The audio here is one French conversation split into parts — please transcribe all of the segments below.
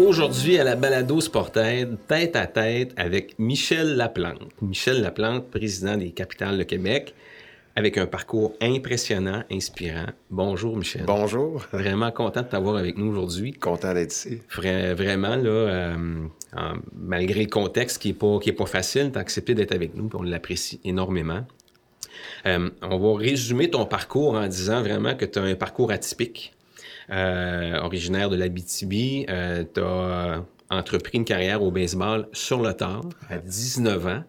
Aujourd'hui, à la balado Sportaide, tête à tête avec Michel Laplante. Michel Laplante, président des Capitales de Québec, avec un parcours impressionnant, inspirant. Bonjour, Michel. Bonjour. Vraiment content de t'avoir avec nous aujourd'hui. Content d'être ici. vraiment, là, euh, malgré le contexte qui n'est pas, qui est pas facile, tu as accepté d'être avec nous, on l'apprécie énormément. Euh, on va résumer ton parcours en disant vraiment que tu as un parcours atypique. Euh, originaire de l'Abitibi, euh, tu as entrepris une carrière au baseball sur le tard à 19 ans.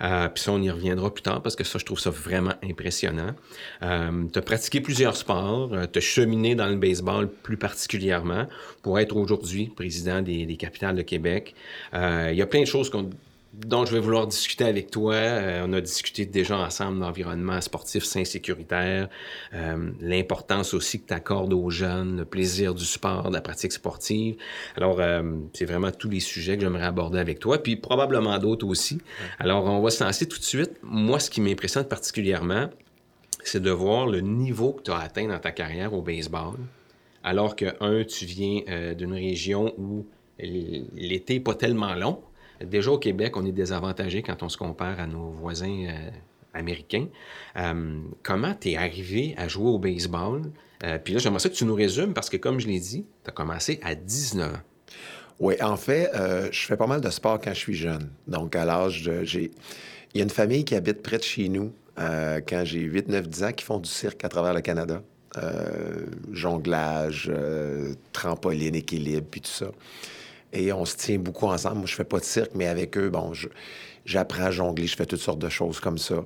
Euh, puis ça, on y reviendra plus tard parce que ça, je trouve ça vraiment impressionnant. Euh, tu as pratiqué plusieurs sports, tu as cheminé dans le baseball plus particulièrement pour être aujourd'hui président des, des capitales de Québec. Il y a plein de choses qu'on dont je vais vouloir discuter avec toi. Euh, on a discuté déjà ensemble l'environnement sportif sain sécuritaire, euh, l'importance aussi que tu accordes aux jeunes, le plaisir du sport, de la pratique sportive. Alors, euh, c'est vraiment tous les sujets que j'aimerais aborder avec toi, puis probablement d'autres aussi. Alors, on va se lancer tout de suite. Moi, ce qui m'impressionne particulièrement, c'est de voir le niveau que tu as atteint dans ta carrière au baseball, alors que, un, tu viens d'une région où l'été n'est pas tellement long. Déjà au Québec, on est désavantagé quand on se compare à nos voisins euh, américains. Euh, comment tu es arrivé à jouer au baseball? Euh, puis là, j'aimerais ça que tu nous résumes parce que, comme je l'ai dit, tu as commencé à 19 ans. Oui, en fait, je fais pas mal de sport quand je suis jeune. Donc, à l'âge de. J'ai... Il y a une famille qui habite près de chez nous quand j'ai 8, 9, 10 ans qui font du cirque à travers le Canada. jonglage, trampoline, équilibre, puis tout ça et on se tient beaucoup ensemble. Moi, je fais pas de cirque, mais avec eux, bon, j'apprends à jongler, je fais toutes sortes de choses comme ça.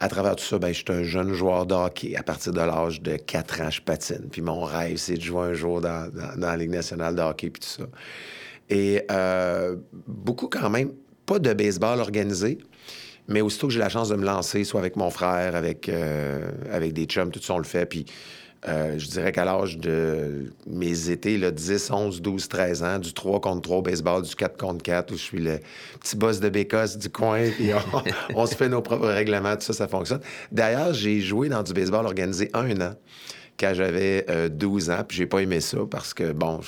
À travers tout ça, ben, je suis un jeune joueur de hockey. À partir de l'âge de 4 ans, je patine. Puis mon rêve, c'est de jouer un jour dans, la Ligue nationale de hockey, puis tout ça. Et euh, beaucoup quand même, pas de baseball organisé, mais aussitôt que j'ai la chance de me lancer, soit avec mon frère, avec, euh, avec des chums, tout ça, on le fait. Puis euh, je dirais qu'à l'âge de mes étés, là, 10, 11, 12, 13 ans, du 3 contre 3 baseball, du 4 contre 4, où je suis le petit boss de bécosse du coin, puis on, se fait nos propres règlements, tout ça, ça fonctionne. D'ailleurs, j'ai joué dans du baseball organisé un an quand j'avais 12 euh, ans, puis j'ai pas aimé ça parce que, bon,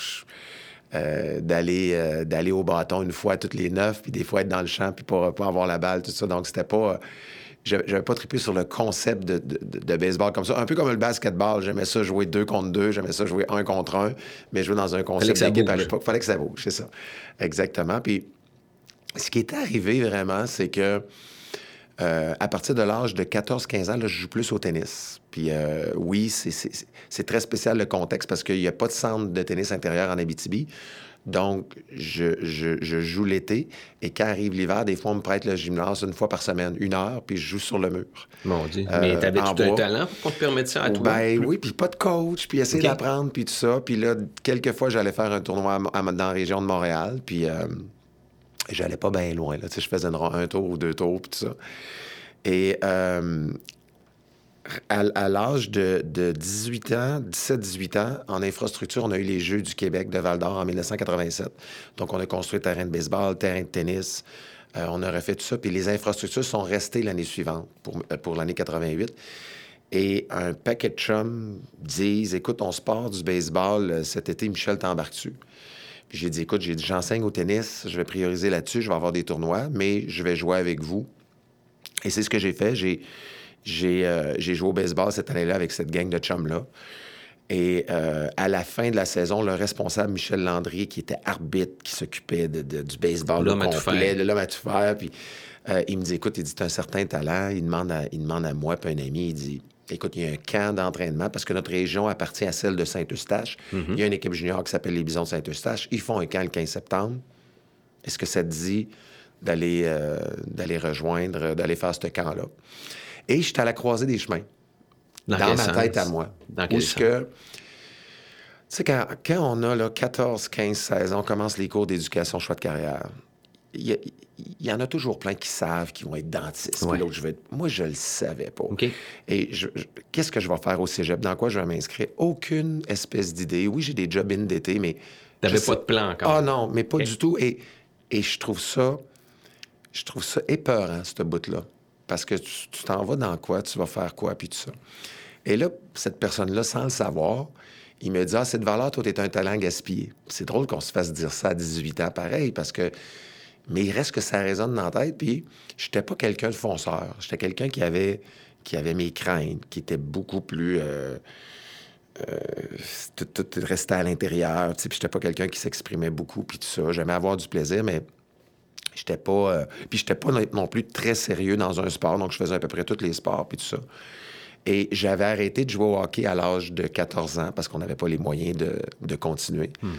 euh, d'aller d'aller au bâton une fois toutes les neuf, puis des fois être dans le champ, puis pas avoir la balle, tout ça. Donc, c'était pas j'avais pas trippé sur le concept de, baseball comme ça. Un peu comme le basketball. J'aimais ça jouer deux contre deux, j'aimais ça jouer un contre un, mais jouer dans un concept d'équipe à l'époque. Fallait que ça bouge, c'est ça. Exactement. Puis ce qui est arrivé vraiment, c'est que euh, à partir de l'âge de 14-15 ans, là, je joue plus au tennis. Puis euh, oui, c'est très spécial le contexte parce qu'il n'y a pas de centre de tennis intérieur en Abitibi. Donc, je, je, joue l'été et quand arrive l'hiver, des fois, on me prête le gymnase une fois par semaine, une heure, puis je joue sur le mur. Mon Dieu. Euh, Mais t'avais tout un talent pour te permettre ça à toi? Ben oui, puis pas de coach, puis essayer d'apprendre, puis tout ça. Puis là, quelques fois, j'allais faire un tournoi dans la région de Montréal, puis euh, j'allais pas bien loin. Là. Tu sais, je faisais un tour ou deux tours, puis tout ça. Et euh, à, l'âge de, 18 ans, 17-18 ans, en infrastructure, on a eu les Jeux du Québec de Val-d'Or en 1987. Donc, on a construit terrain de baseball, terrain de tennis. Euh, on a refait tout ça. Puis les infrastructures sont restées l'année suivante, pour, euh, pour l'année 88. Et un paquet de chums disent Écoute, on se part du baseball euh, cet été, Michel, t'embarques-tu Puis j'ai dit Écoute, j'enseigne au tennis, je vais prioriser là-dessus, je vais avoir des tournois, mais je vais jouer avec vous. Et c'est ce que j'ai fait. J'ai euh, j'ai joué au baseball cette année-là avec cette gang de chums-là. Et euh, à la fin de la saison, le responsable Michel Landry, qui était arbitre, qui s'occupait de, du baseball l'homme à tout faire. l'homme à tout faire, puis euh, il me dit, écoute, il dit, tu as un certain talent. Il demande à, il demande à moi, puis un ami, il dit, écoute, il y a un camp d'entraînement, parce que notre région appartient à celle de Saint-Eustache. Mm-hmm. Il y a une équipe junior qui s'appelle les Bisons de Saint-Eustache. Ils font un camp le 15 septembre. Est-ce que ça te dit d'aller, d'aller rejoindre, d'aller faire ce camp-là? Et j'étais à la croisée des chemins. Dans, ma tête à moi. Dans quel sens? que, tu sais, quand, on a là, 14, 15, 16, on commence les cours d'éducation choix de carrière. Il y, en a toujours plein qui savent qu'ils vont être dentistes. je vais Moi, je le savais pas. Et qu'est-ce que je vais faire au cégep? Dans quoi je vais m'inscrire? Aucune espèce d'idée. Oui, j'ai des jobs in d'été, mais... T'avais pas de plan encore? Ah non, mais pas du tout. Et, et je trouve ça... Je trouve ça épeurant, ce bout-là. Parce que tu t'en vas dans quoi, tu vas faire quoi, puis tout ça. Et là, cette personne-là, sans le savoir, il me dit Ah, cette valeur, toi, t'es un talent gaspillé. C'est drôle qu'on se fasse dire ça à 18 ans, pareil, parce que. Mais il reste que ça résonne dans la tête. Puis, j'étais pas quelqu'un de fonceur. J'étais quelqu'un qui avait, qui avait mes craintes, qui était beaucoup plus. Euh, euh, tout, restait à l'intérieur. Puis, j'étais pas quelqu'un qui s'exprimait beaucoup, puis tout ça. J'aimais avoir du plaisir, mais j'étais pas. Euh, puis, j'étais pas non plus très sérieux dans un sport. Donc, je faisais à peu près tous les sports, puis tout ça. Et j'avais arrêté de jouer au hockey à l'âge de 14 ans parce qu'on n'avait pas les moyens de, continuer. Mhm.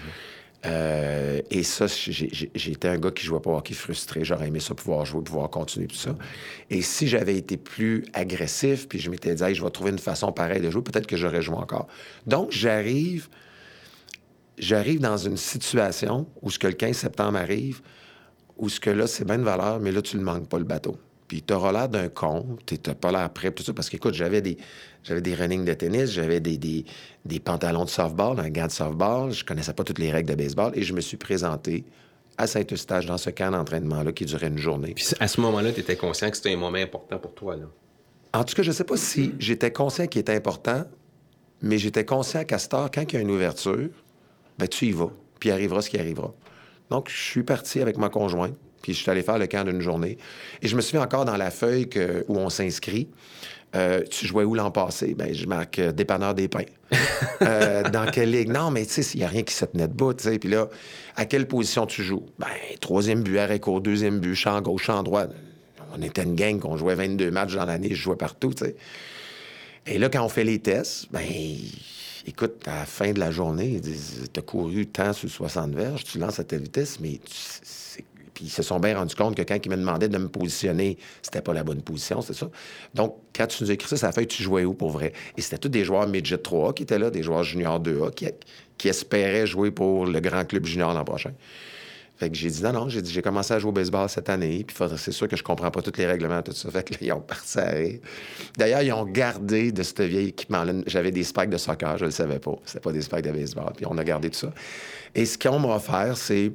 Euh, et ça, j'étais un gars qui jouait pas au hockey frustré. J'aurais aimé ça pouvoir jouer, pouvoir continuer, tout ça. Et si j'avais été plus agressif, puis je m'étais dit, je vais trouver une façon pareille de jouer, peut-être que j'aurais joué encore. Donc, j'arrive, j'arrive dans une situation où ce que le 15 septembre arrive, où ce que là, c'est bien de valeur, mais là, tu ne manques pas le bateau. Puis tu auras l'air d'un con, tu n'as pas l'air prêt, tout ça, parce qu'écoute, j'avais des, j'avais des runnings de tennis, j'avais des, des, pantalons de softball, un gant de softball, je connaissais pas toutes les règles de baseball, et je me suis présenté à Saint-Eustache dans ce camp d'entraînement-là qui durait une journée. Puis à ce moment-là, tu étais conscient que c'était un moment important pour toi, là? En tout cas, je sais pas si j'étais conscient qu'il était important, mais j'étais conscient qu'à cette heure, quand il y a une ouverture, ben tu y vas, puis il arrivera ce qui arrivera. Donc, je suis parti avec ma conjointe. Puis je suis allé faire le camp d'une journée. Et je me souviens encore dans la feuille où on s'inscrit. Euh, tu jouais où l'an passé? Ben, je marque euh, dépanneur des pains. Euh, dans quelle ligue? Non, mais tu sais, il n'y a rien qui se tenait debout, tu sais. Puis là, à quelle position tu joues? Ben, troisième but, arrêt court, deuxième but, champ gauche, champ droit. On était une gang qu'on jouait 22 matchs dans l'année, je jouais partout, tu sais. Et là, quand on fait les tests, ben, écoute, à la fin de la journée, tu as couru tant sur 60 verges, tu lances à ta vitesse, mais c'est ils se sont bien rendus compte que quand ils me demandaient de me positionner, c'était pas la bonne position, c'est ça. Donc, quand tu nous as écrit ça, ça fait que tu jouais où pour vrai? Et c'était tous des joueurs midget 3 qui étaient là, des joueurs junior 2A qui, qui espéraient jouer pour le grand club junior l'an prochain. Fait que j'ai dit non, non, j'ai dit j'ai commencé à jouer au baseball cette année, puis c'est sûr que je comprends pas tous les règlements, tout ça. Fait que là, ils ont parti D'ailleurs, ils ont gardé de ce vieil équipement-là. J'avais des spikes de soccer, je le savais pas. C'était pas des spikes de baseball, puis on a gardé tout ça. Et ce qu'on m'a offert, c'est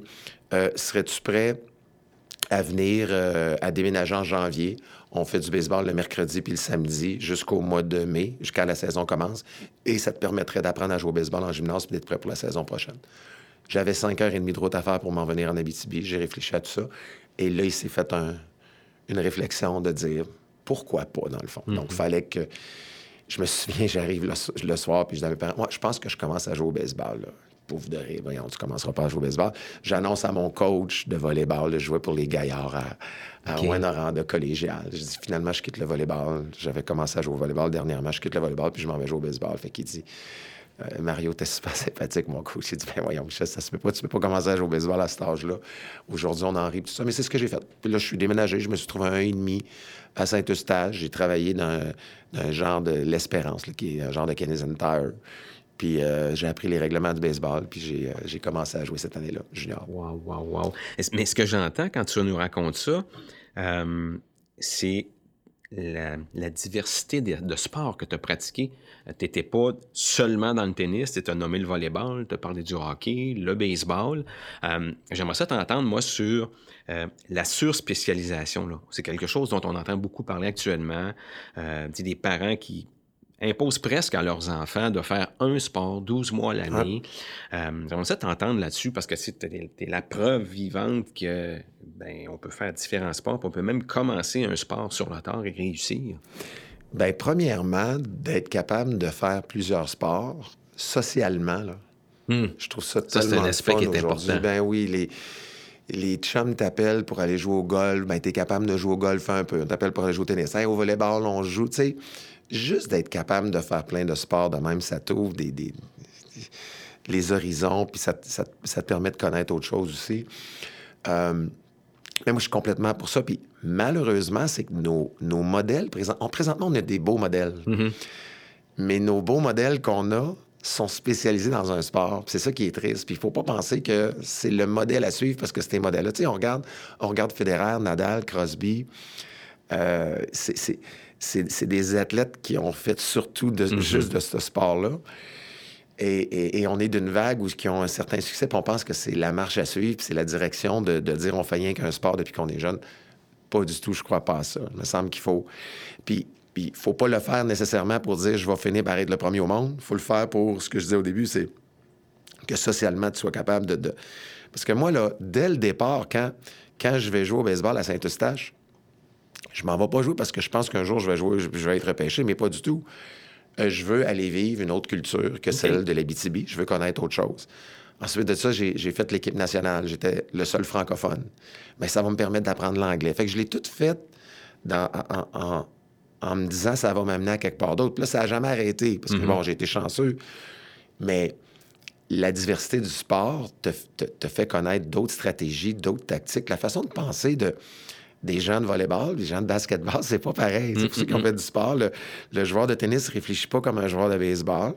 euh, serais-tu prêt à venir euh, à déménager en janvier? On fait du baseball le mercredi puis le samedi jusqu'au mois de mai, jusqu'à la saison commence. Et ça te permettrait d'apprendre à jouer au baseball en gymnase puis d'être prêt pour la saison prochaine. J'avais cinq heures et demie de route à faire pour m'en venir en Abitibi. J'ai réfléchi à tout ça. Et là, il s'est fait une réflexion de dire pourquoi pas, dans le fond? Donc, il mhm. fallait que. Je me souviens, j'arrive le, soir, puis je dis à mes parents, moi, je pense que je commence à jouer au baseball. Là pauvre de rire, voyons, tu commenceras pas à jouer au baseball. J'annonce à mon coach de volleyball de jouer pour les gaillards à, à okay. de collégial. Je dis, finalement, je quitte le volleyball. J'avais commencé à jouer au volleyball dernièrement. Je quitte le volleyball, puis je m'en vais jouer au baseball. Fait qu'il dit, euh, Mario, t'es super sympathique, mon coach. Il dit, ben voyons, Michel, ça se peut pas. Tu peux pas commencer à jouer au baseball à cet âge-là. Aujourd'hui, on en rit, tout ça. Mais c'est ce que j'ai fait. Puis là, je suis déménagé. Je me suis trouvé un et demi à Saint-Eustache. J'ai travaillé dans, un genre de l'Espérance, qui est un genre de Canadian Tire. Puis euh, j'ai appris les règlements du baseball, puis euh, j'ai, commencé à jouer cette année-là, junior. Wow, wow, wow. Mais ce que j'entends quand tu nous racontes ça, c'est la, diversité de, sports que tu as pratiqué. Tu n'étais pas seulement dans le tennis, tu as nommé le volleyball, tu as parlé du hockey, le baseball. j'aimerais ça t'entendre, moi, sur la surspécialisation. C'est quelque chose dont on entend beaucoup parler actuellement. des parents qui imposent presque à leurs enfants de faire un sport 12 mois à l'année. Ah. Euh, t'entendre là-dessus parce que c'est la preuve vivante que ben, on peut faire différents sports, on peut même commencer un sport sur le tard et réussir. Bien, premièrement, d'être capable de faire plusieurs sports socialement, là, hmm. je trouve ça, ça tellement un aspect qui est important. Ben oui, les, les chums t'appellent pour aller jouer au golf, ben t'es capable de jouer au golf un peu. On t'appelle pour aller jouer au tennis. au volleyball, on joue, tu sais juste d'être capable de faire plein de sports de même, ça t'ouvre des, les horizons, puis ça, te permet de connaître autre chose aussi. Euh, mais moi, je suis complètement pour ça. Puis malheureusement, c'est que nos, nos modèles, présent, présentement, on a des beaux modèles. Mm-hmm. Mais nos beaux modèles qu'on a sont spécialisés dans un sport. C'est ça qui est triste. Puis il faut pas penser que c'est le modèle à suivre parce que c'est un modèle-là. Tu sais, on regarde, on regarde Federer, Nadal, Crosby. Euh, c'est c'est des athlètes qui ont fait surtout de, mm-hmm. juste de ce sport-là. Et, on est d'une vague où qui ont un certain succès, puis on pense que c'est la marche à suivre, c'est la direction de, dire on fait rien qu'un sport depuis qu'on est jeune. Pas du tout, je crois pas à ça. Il me semble qu'il faut. Puis Puis il faut pas le faire nécessairement pour dire je vais finir par être le premier au monde. Il faut le faire pour ce que je disais au début, c'est que socialement, tu sois capable de, Parce que moi, là, dès le départ, quand, quand je vais jouer au baseball à Saint-Eustache, je m'en vais pas jouer parce que je pense qu'un jour, je vais jouer, je vais être repêché, mais pas du tout. Euh, je veux aller vivre une autre culture que celle de l'Abitibi. Je veux connaître autre chose. Ensuite de ça, j'ai fait l'équipe nationale. J'étais le seul francophone. Mais ça va me permettre d'apprendre l'anglais. Fait que je l'ai tout fait dans, en, me disant ça va m'amener à quelque part d'autre. Puis là, ça n'a jamais arrêté. Parce que, mhm. bon, j'ai été chanceux. Mais la diversité du sport te, te, fait connaître d'autres stratégies, d'autres tactiques. La façon de penser de, des gens de volleyball, des gens de basketball, c'est pas pareil. Pour ceux qui ont fait du sport, le, joueur de tennis ne réfléchit pas comme un joueur de baseball.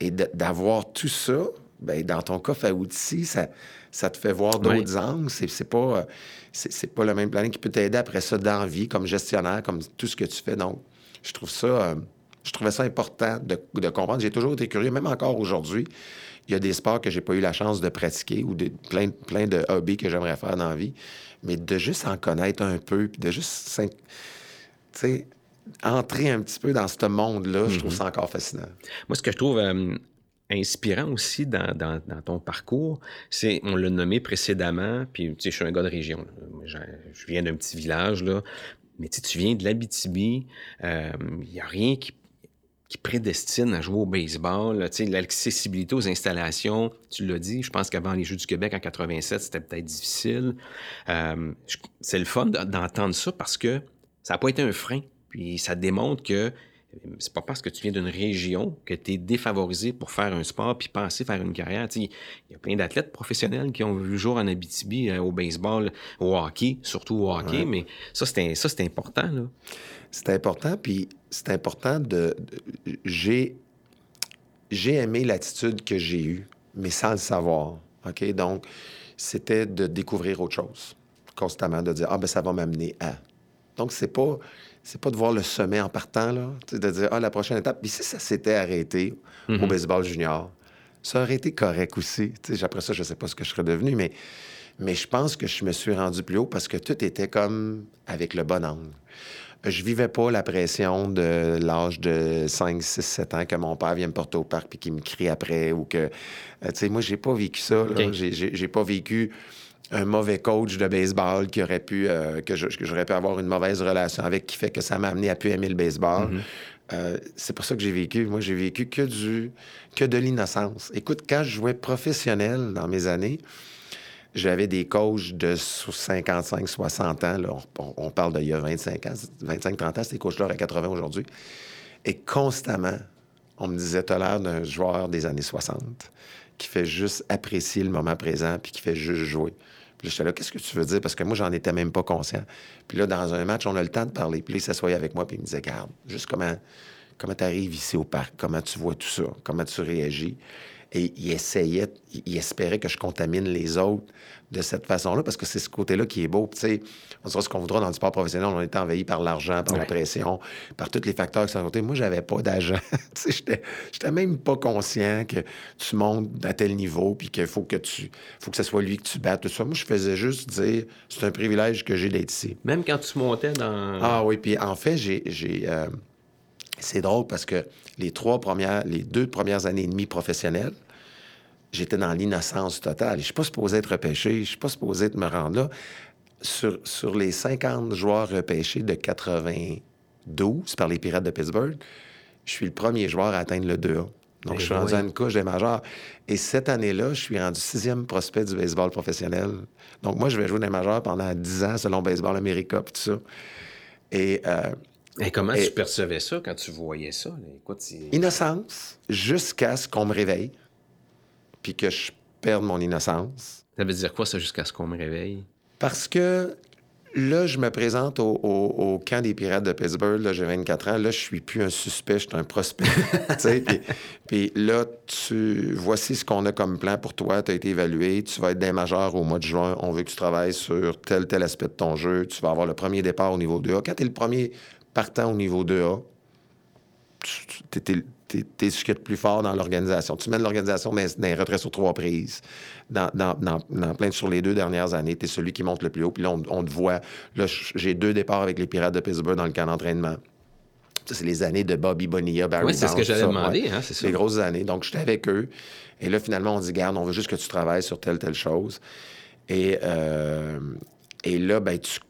Et d'avoir tout ça, ben, dans ton coffre à outils, ça, ça te fait voir d'autres angles. C'est pas, c'est pas le même planning qui peut t'aider après ça dans la vie, comme gestionnaire, comme tout ce que tu fais. Donc, je trouve ça, euh, je trouvais ça important de, de comprendre. J'ai toujours été curieux, même encore aujourd'hui. Il y a des sports que j'ai pas eu la chance de pratiquer ou de, plein, plein de hobbies que j'aimerais faire dans la vie. Mais de juste en connaître un peu, puis de juste, entrer un petit peu dans ce monde-là, je trouve mm-hmm. ça encore fascinant. Moi, ce que je trouve euh, inspirant aussi dans, ton parcours, c'est, on l'a nommé précédemment, puis je suis un gars de région. Je, viens d'un petit village, là, mais tu viens de l'Abitibi, il euh, n'y a rien qui qui prédestine à jouer au baseball. L'accessibilité aux installations, tu l'as dit, je pense qu'avant les Jeux du Québec en 87, c'était peut-être difficile. Euh, c'est le fun d'entendre ça parce que ça n'a pas été un frein. Puis ça démontre que c'est pas parce que tu viens d'une région que tu es défavorisé pour faire un sport puis penser faire une carrière. Il y a plein d'athlètes professionnels qui ont vu le jour en Abitibi euh, au baseball, au hockey, surtout au hockey, mais ça, c'est important. Là. C'est important, puis c'est important de. j'ai, j'ai aimé l'attitude que j'ai eue, mais sans le savoir. OK? Donc, c'était de découvrir autre chose, constamment, de dire Ah, ben ça va m'amener à. Donc, c'est pas. C'est pas de voir le sommet en partant, là, de dire, ah, la prochaine étape. Puis si ça s'était arrêté au mm-hmm. baseball junior, ça aurait été correct aussi. après ça, je sais pas ce que je serais devenu, mais, mais je pense que je me suis rendu plus haut parce que tout était comme avec le bon angle je vivais pas la pression de l'âge de 5, 6, 7 ans que mon père vient me porter au parc puis qu'il me crie après ou que... Euh, tu sais, moi, j'ai pas vécu ça. J'ai pas vécu un mauvais coach de baseball qui aurait pu... Euh, que j'aurais pu avoir une mauvaise relation avec qui fait que ça m'a amené à plus aimer le baseball. Mm-hmm. Euh, c'est pour ça que j'ai vécu. Moi, j'ai vécu que du que de l'innocence. Écoute, quand je jouais professionnel dans mes années, j'avais des coachs de 55, 60 ans. Là, on, parle d'il y a 25 ans, 25, 30 ans. Ces coachs-là à 80 aujourd'hui. Et constamment, on me disait, t'as l'air d'un joueur des années 60 qui fait juste apprécier le moment présent puis qui fait juste jouer. Puis j'étais là, qu'est-ce que tu veux dire? Parce que moi, j'en étais même pas conscient. Puis là, dans un match, on a le temps de parler. Puis là, il s'assoyait avec moi puis il me disait, garde, juste comment, comment tu arrives ici au parc, comment tu vois tout ça, comment tu réagis. Et il essayait, il espérait que je contamine les autres de cette façon-là, parce que c'est ce côté-là qui est beau. Tu sais, on sera ce qu'on voudra dans le sport professionnel, on est envahi par l'argent, par la pression, par tous les facteurs qui sont à côté. Moi, j'avais pas sais, j'étais même pas conscient que tu montes à tel niveau, puis qu'il faut que tu, faut que ce soit lui que tu battes, tout ça. Moi, je faisais juste dire, c'est un privilège que j'ai d'être ici. Même quand tu montais dans... Ah oui, puis en fait, j'ai... C'est drôle parce que les trois premières, les deux premières années et demie professionnelles, j'étais dans l'innocence totale. Je suis pas supposé être repêché, je suis pas supposé me rendre là. Sur, sur les 50 joueurs repêchés de 92 par les Pirates de Pittsburgh, je suis le premier joueur à atteindre le 2A. Donc, ben je suis rendu à une couche des majeurs. Et cette année-là, je suis rendu sixième prospect du baseball professionnel. Donc, moi, je vais jouer les majeurs pendant 10 ans selon Baseball America et tout ça. Et euh, et comment tu percevais ça quand tu voyais ça? Innocence, jusqu'à ce qu'on me réveille, puis que je perde mon innocence. Ça veut dire quoi, ça, jusqu'à ce qu'on me réveille? Parce que là, je me présente au, camp des Pirates de Pittsburgh, là, j'ai 24 ans, là, je suis plus un suspect, je suis un prospect. puis, puis là, tu voici ce qu'on a comme plan pour toi, tu as été évalué, tu vas être des majeurs au mois de juin, on veut que tu travailles sur tel, tel aspect de ton jeu, tu vas avoir le premier départ au niveau 2A. Quand tu es le premier partant au niveau 2A, tu es, ce qui est le plus fort dans l'organisation. Tu mènes l'organisation dans, les retraits sur trois prises. Dans, plein sur les deux dernières années, tu es celui qui monte le plus haut. Puis là, on, te voit. Là, j'ai deux départs avec les Pirates de Pittsburgh dans le camp d'entraînement. Ça, c'est les années de Bobby Bonilla, Barry Oui, c'est ce que ça, demander, ouais. hein, c'est ça. Les grosses années. Donc, j'étais avec eux. Et là, finalement, on dit, garde, on veut juste que tu travailles sur telle, telle chose. Et, euh, et là, ben, tu,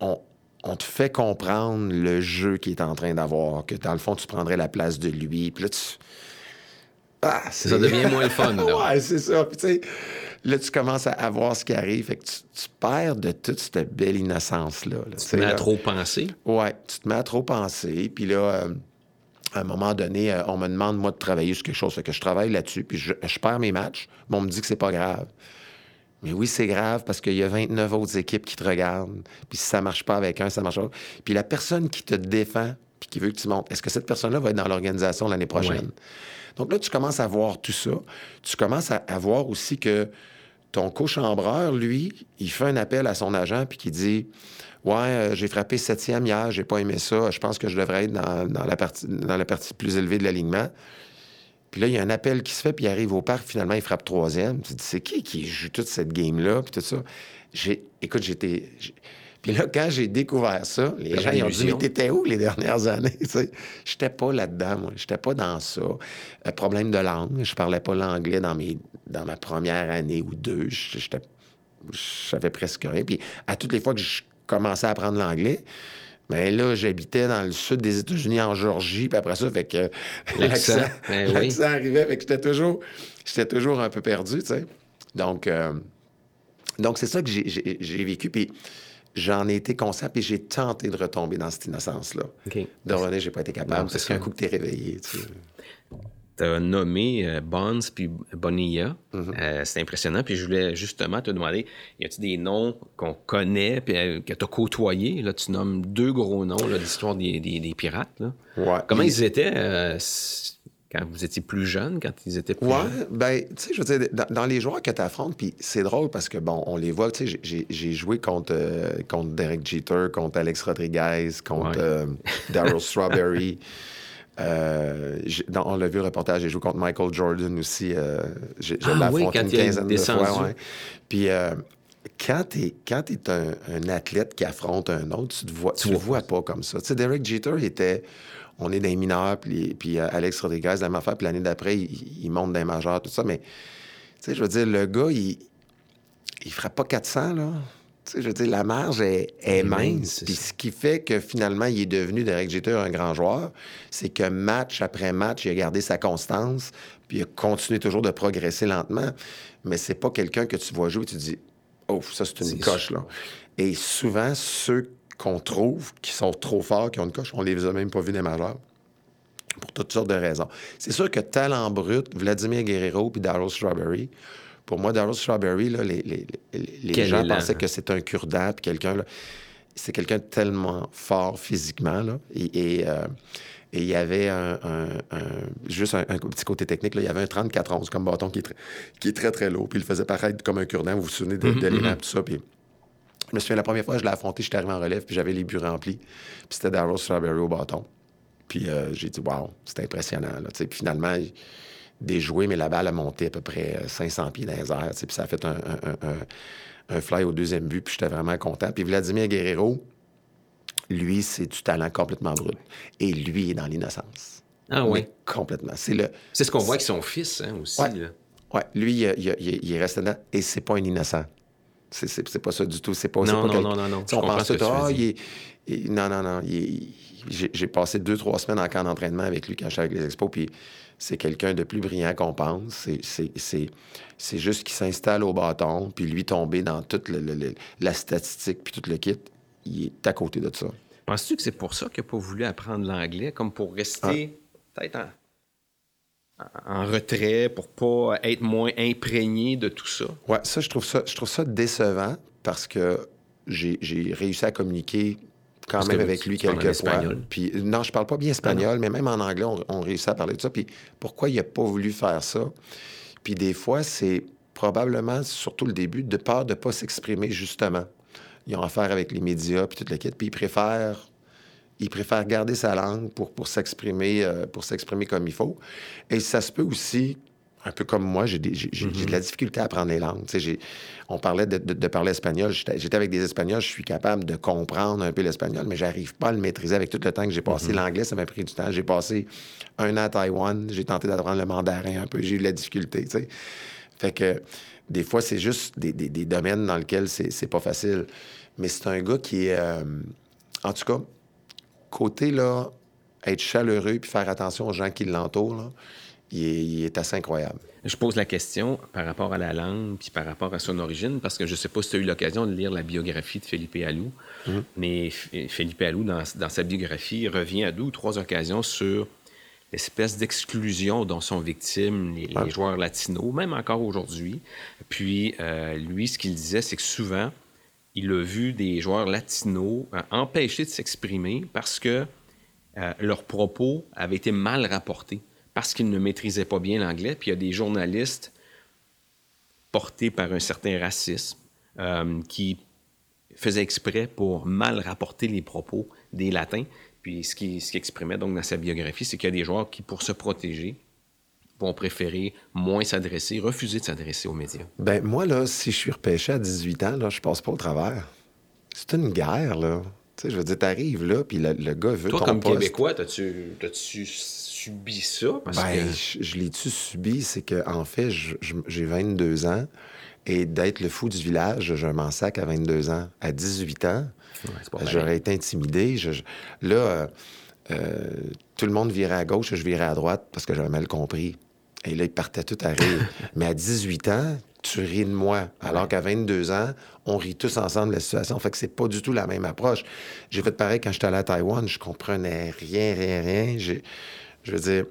on, on te fait comprendre le jeu qu'il est en train d'avoir, que dans le fond, tu prendrais la place de lui. Puis là, tu. Ah, Ça devient moins le fun, là. ouais, c'est ça. Puis, tu sais, là, tu commences à, à voir ce qui arrive. Fait que tu, tu perds de toute cette belle innocence-là. là, Tu te mets à trop penser. Ouais, tu te mets à trop penser. Puis là, euh, à un moment donné, euh, on me demande, moi, de travailler sur quelque chose. Fait que je travaille là-dessus, puis je, je perds mes matchs, mais on me dit que c'est pas grave. Mais oui, c'est grave parce qu'il y a 29 autres équipes qui te regardent. Puis si ça marche pas avec un, ça marche pas. Puis la personne qui te défend, puis qui veut que tu montes, est-ce que cette personne-là va être dans l'organisation l'année prochaine? Donc là, tu commences à voir tout ça. Tu commences à, à voir aussi que ton co-chambreur, lui, il fait un appel à son agent puis qui dit Ouais, euh, j'ai frappé septième hier, j'ai pas aimé ça, je pense que je devrais être dans, dans la, partie, dans la partie plus élevée de l'alignement. Puis là, il y a un appel qui se fait, puis il arrive au parc, finalement, il frappe troisième. Tu te dis, c'est qui qui joue toute cette game-là, puis tout ça? J'ai... Écoute, j'étais... j'ai- Puis là, quand j'ai découvert ça, les La gens, ils ont dit, mais t'étais où les dernières années? J'étais pas là-dedans, moi. J'étais pas dans ça. Euh, problème de langue. Je parlais pas l'anglais dans, mes... dans ma première année ou deux. J'étais... Je savais presque rien. Puis à toutes les fois que je commençais à apprendre l'anglais, mais là, j'habitais dans le sud des États-Unis, en Georgie, puis après ça, fait que L'accent, l'accent ben oui. l'accent arrivait, fait que j'étais toujours, j'étais toujours un peu perdu, tu sais. Donc, euh, donc c'est ça que j'ai- vécu, puis j'en ai été conscient, puis j'ai tenté de retomber dans cette innocence-là. OK. De revenir, j'ai pas été capable, parce qu'un coup que t'es réveillé, tu sais. Tu as nommé euh, Bonds puis Bonilla. Mm-hmm. Euh, c'est impressionnant. Puis je voulais justement te demander, y a-t-il des noms qu'on connaît puis euh, que tu as côtoyés? Là, tu nommes deux gros noms de l'histoire des, des- des pirates. Là. Ouais. Comment ils étaient euh, quand vous étiez plus jeunes, quand ils étaient plus Ouais, jeunes? ben, tu sais, je veux dire, dans, dans les joueurs que tu affrontes, puis c'est drôle parce que, bon, on les voit, tu sais, j'ai- joué contre, contre Derek Jeter, contre Alex Rodriguez, contre Ouais. Daryl Strawberry. Euh, dans- on l'a vu au reportage, j'ai joué contre Michael Jordan aussi. euh, j'ai- je Ah oui, quand une quinzaine de fois. ouais. Puis euh, quand tu es, un, un athlète qui affronte un autre, tu ne vois, tu le vois pas comme ça. Tu sais, Derek Jeter était... On est dans les mineurs, puis, puis euh, Alex Rodriguez, la même affaire, puis l'année d'après, il, il monte dans les majeurs, tout ça. Mais, tu sais, je veux dire, le gars, il, il frappe pas 400, là. Je veux dire, la marge est, mince, Puis ce qui fait que finalement, il est devenu, Derek Jeter, un grand joueur, c'est que match après match, il a gardé sa constance, puis il a continué toujours de progresser lentement. Mais c'est pas quelqu'un que tu vois jouer et tu dis, oh, ça, c'est une coche, là. Et souvent, ceux qu'on trouve qui sont trop forts, qui ont une coche, on les a même pas vus des majeurs pour toutes sortes de raisons. C'est sûr que talent brut, Vladimir Guerrero puis Darryl Strawberry, pour moi, Darryl Strawberry, là, les, les- les- les Quel gens pensaient que c'est un cure-dent, puis quelqu'un, c'est quelqu'un de tellement fort physiquement, là, et... et, euh, et il y avait un, un- un- juste un, un petit côté technique. Là. Il y avait un 34-11 comme bâton qui est, très, qui est très, très lourd. Puis il le faisait paraître comme un cure-dent. Vous vous souvenez de, de l'élan, tout ça. Puis je me souviens, la première fois que je l'ai affronté, j'étais arrivé en relève, puis j'avais les buts remplis. Puis c'était Darryl Strawberry au bâton. Puis euh, j'ai dit, waouh, c'était impressionnant. Là, puis finalement, il- déjoué, mais la balle a monté à peu près euh, 500 pieds dans les airs. Puis ça a fait un, un- un- un- un fly au deuxième but, puis j'étais vraiment content. Puis Vladimir Guerrero, lui, c'est du talent complètement brut. Et lui est dans l'innocence. Ah oui. Mais complètement. C'est le. C'est ce qu'on voit avec son fils hein, aussi. Là. Ouais, lui, il, il- il- il est resté dedans et c'est pas un innocent. C'est- C'est c'est pas ça du tout. C'est pas, Non, pas non, non, non, non. On pense que ah, il est- Non, non, non. j'ai passé deux, trois semaines en camp d'entraînement avec lui quand j'étais avec les expos, puis c'est quelqu'un de plus brillant qu'on pense. C'est- juste qu'il s'installe au bâton, puis lui tomber dans toute le- le- le- la statistique, puis tout le kit, il est à côté de ça. Penses-tu que c'est pour ça qu'il n'a pas voulu apprendre l'anglais, comme pour rester Ah. peut-être en, en retrait, pour pas être moins imprégné de tout ça? Ouais, ça, je trouve ça, je trouve ça décevant parce que j'ai réussi à communiquer quand Parce même avec lui quelques fois. Puis non, je parle pas bien espagnol, mais même en anglais, on, on réussit à parler de ça. Puis pourquoi il a pas voulu faire ça? Puis des fois, c'est probablement, surtout le début, de peur de pas s'exprimer justement. Ils ont affaire avec les médias, puis toute la quête, puis ils préfèrent il préfère garder sa langue pour, pour s'exprimer euh, pour s'exprimer comme il faut. Et ça se peut aussi, un peu comme moi, j'ai de la difficulté à apprendre les langues. On parlait de, parler espagnol. J'étais avec des Espagnols, je suis capable de comprendre un peu l'espagnol, mais j'arrive pas à le maîtriser avec tout le temps que j'ai passé. L'anglais, ça m'a pris du temps. J'ai passé un an à Taïwan, j'ai tenté d'apprendre le mandarin un peu, j'ai eu de la difficulté. Fait que des fois, c'est juste des, domaines dans lesquels c'est pas facile. Mais c'est un gars qui est. Euh, en tout cas, côté là, être chaleureux puis faire attention aux gens qui l'entourent, il est, assez incroyable. Je pose la question par rapport à la langue puis par rapport à son origine, parce que je ne sais pas si tu as eu l'occasion de lire la biographie de Felipe Alou, mhm. mais Felipe Alou, dans, sa biographie, revient à deux ou trois occasions sur l'espèce d'exclusion dont sont victimes les, joueurs latinos, même encore aujourd'hui. Puis, euh, lui, ce qu'il disait, c'est que souvent, il a vu des joueurs latinos euh, empêchés de s'exprimer parce que euh, leurs propos avaient été mal rapportés parce qu'ils ne maîtrisaient pas bien l'anglais. Puis il y a des journalistes portés par un certain racisme euh, qui faisaient exprès pour mal rapporter les propos des latins. Puis ce qui, ce qui exprimait donc dans sa biographie, c'est qu'il y a des joueurs qui, pour se protéger, vont préférer moins s'adresser, refuser de s'adresser aux médias. Ben moi, là, si je suis repêché à 18 ans, là, je passe pas au travers. C'est une guerre, là. Tu sais, je veux dire, t'arrives là, puis le, gars veut Toi, ton comme poste. Québécois, t'as-tu subi ça? Parce ben, que... je, l'ai-tu subi? C'est que en fait, j'ai 22 ans et d'être le fou du village, je m'en sac à 22 ans. À 18 ans, j'aurais été intimidé. là, euh, euh, tout le monde virait à gauche, je virais à droite parce que j'avais mal compris. Et là, ils partaient tout à rire. Mais à 18 ans, tu ris de moi. Alors qu'à 22 ans, on rit tous ensemble de la situation. Fait que c'est pas du tout la même approche. J'ai fait pareil quand j'étais allé à Taïwan. Je comprenais rien, rien, rien. Je veux dire,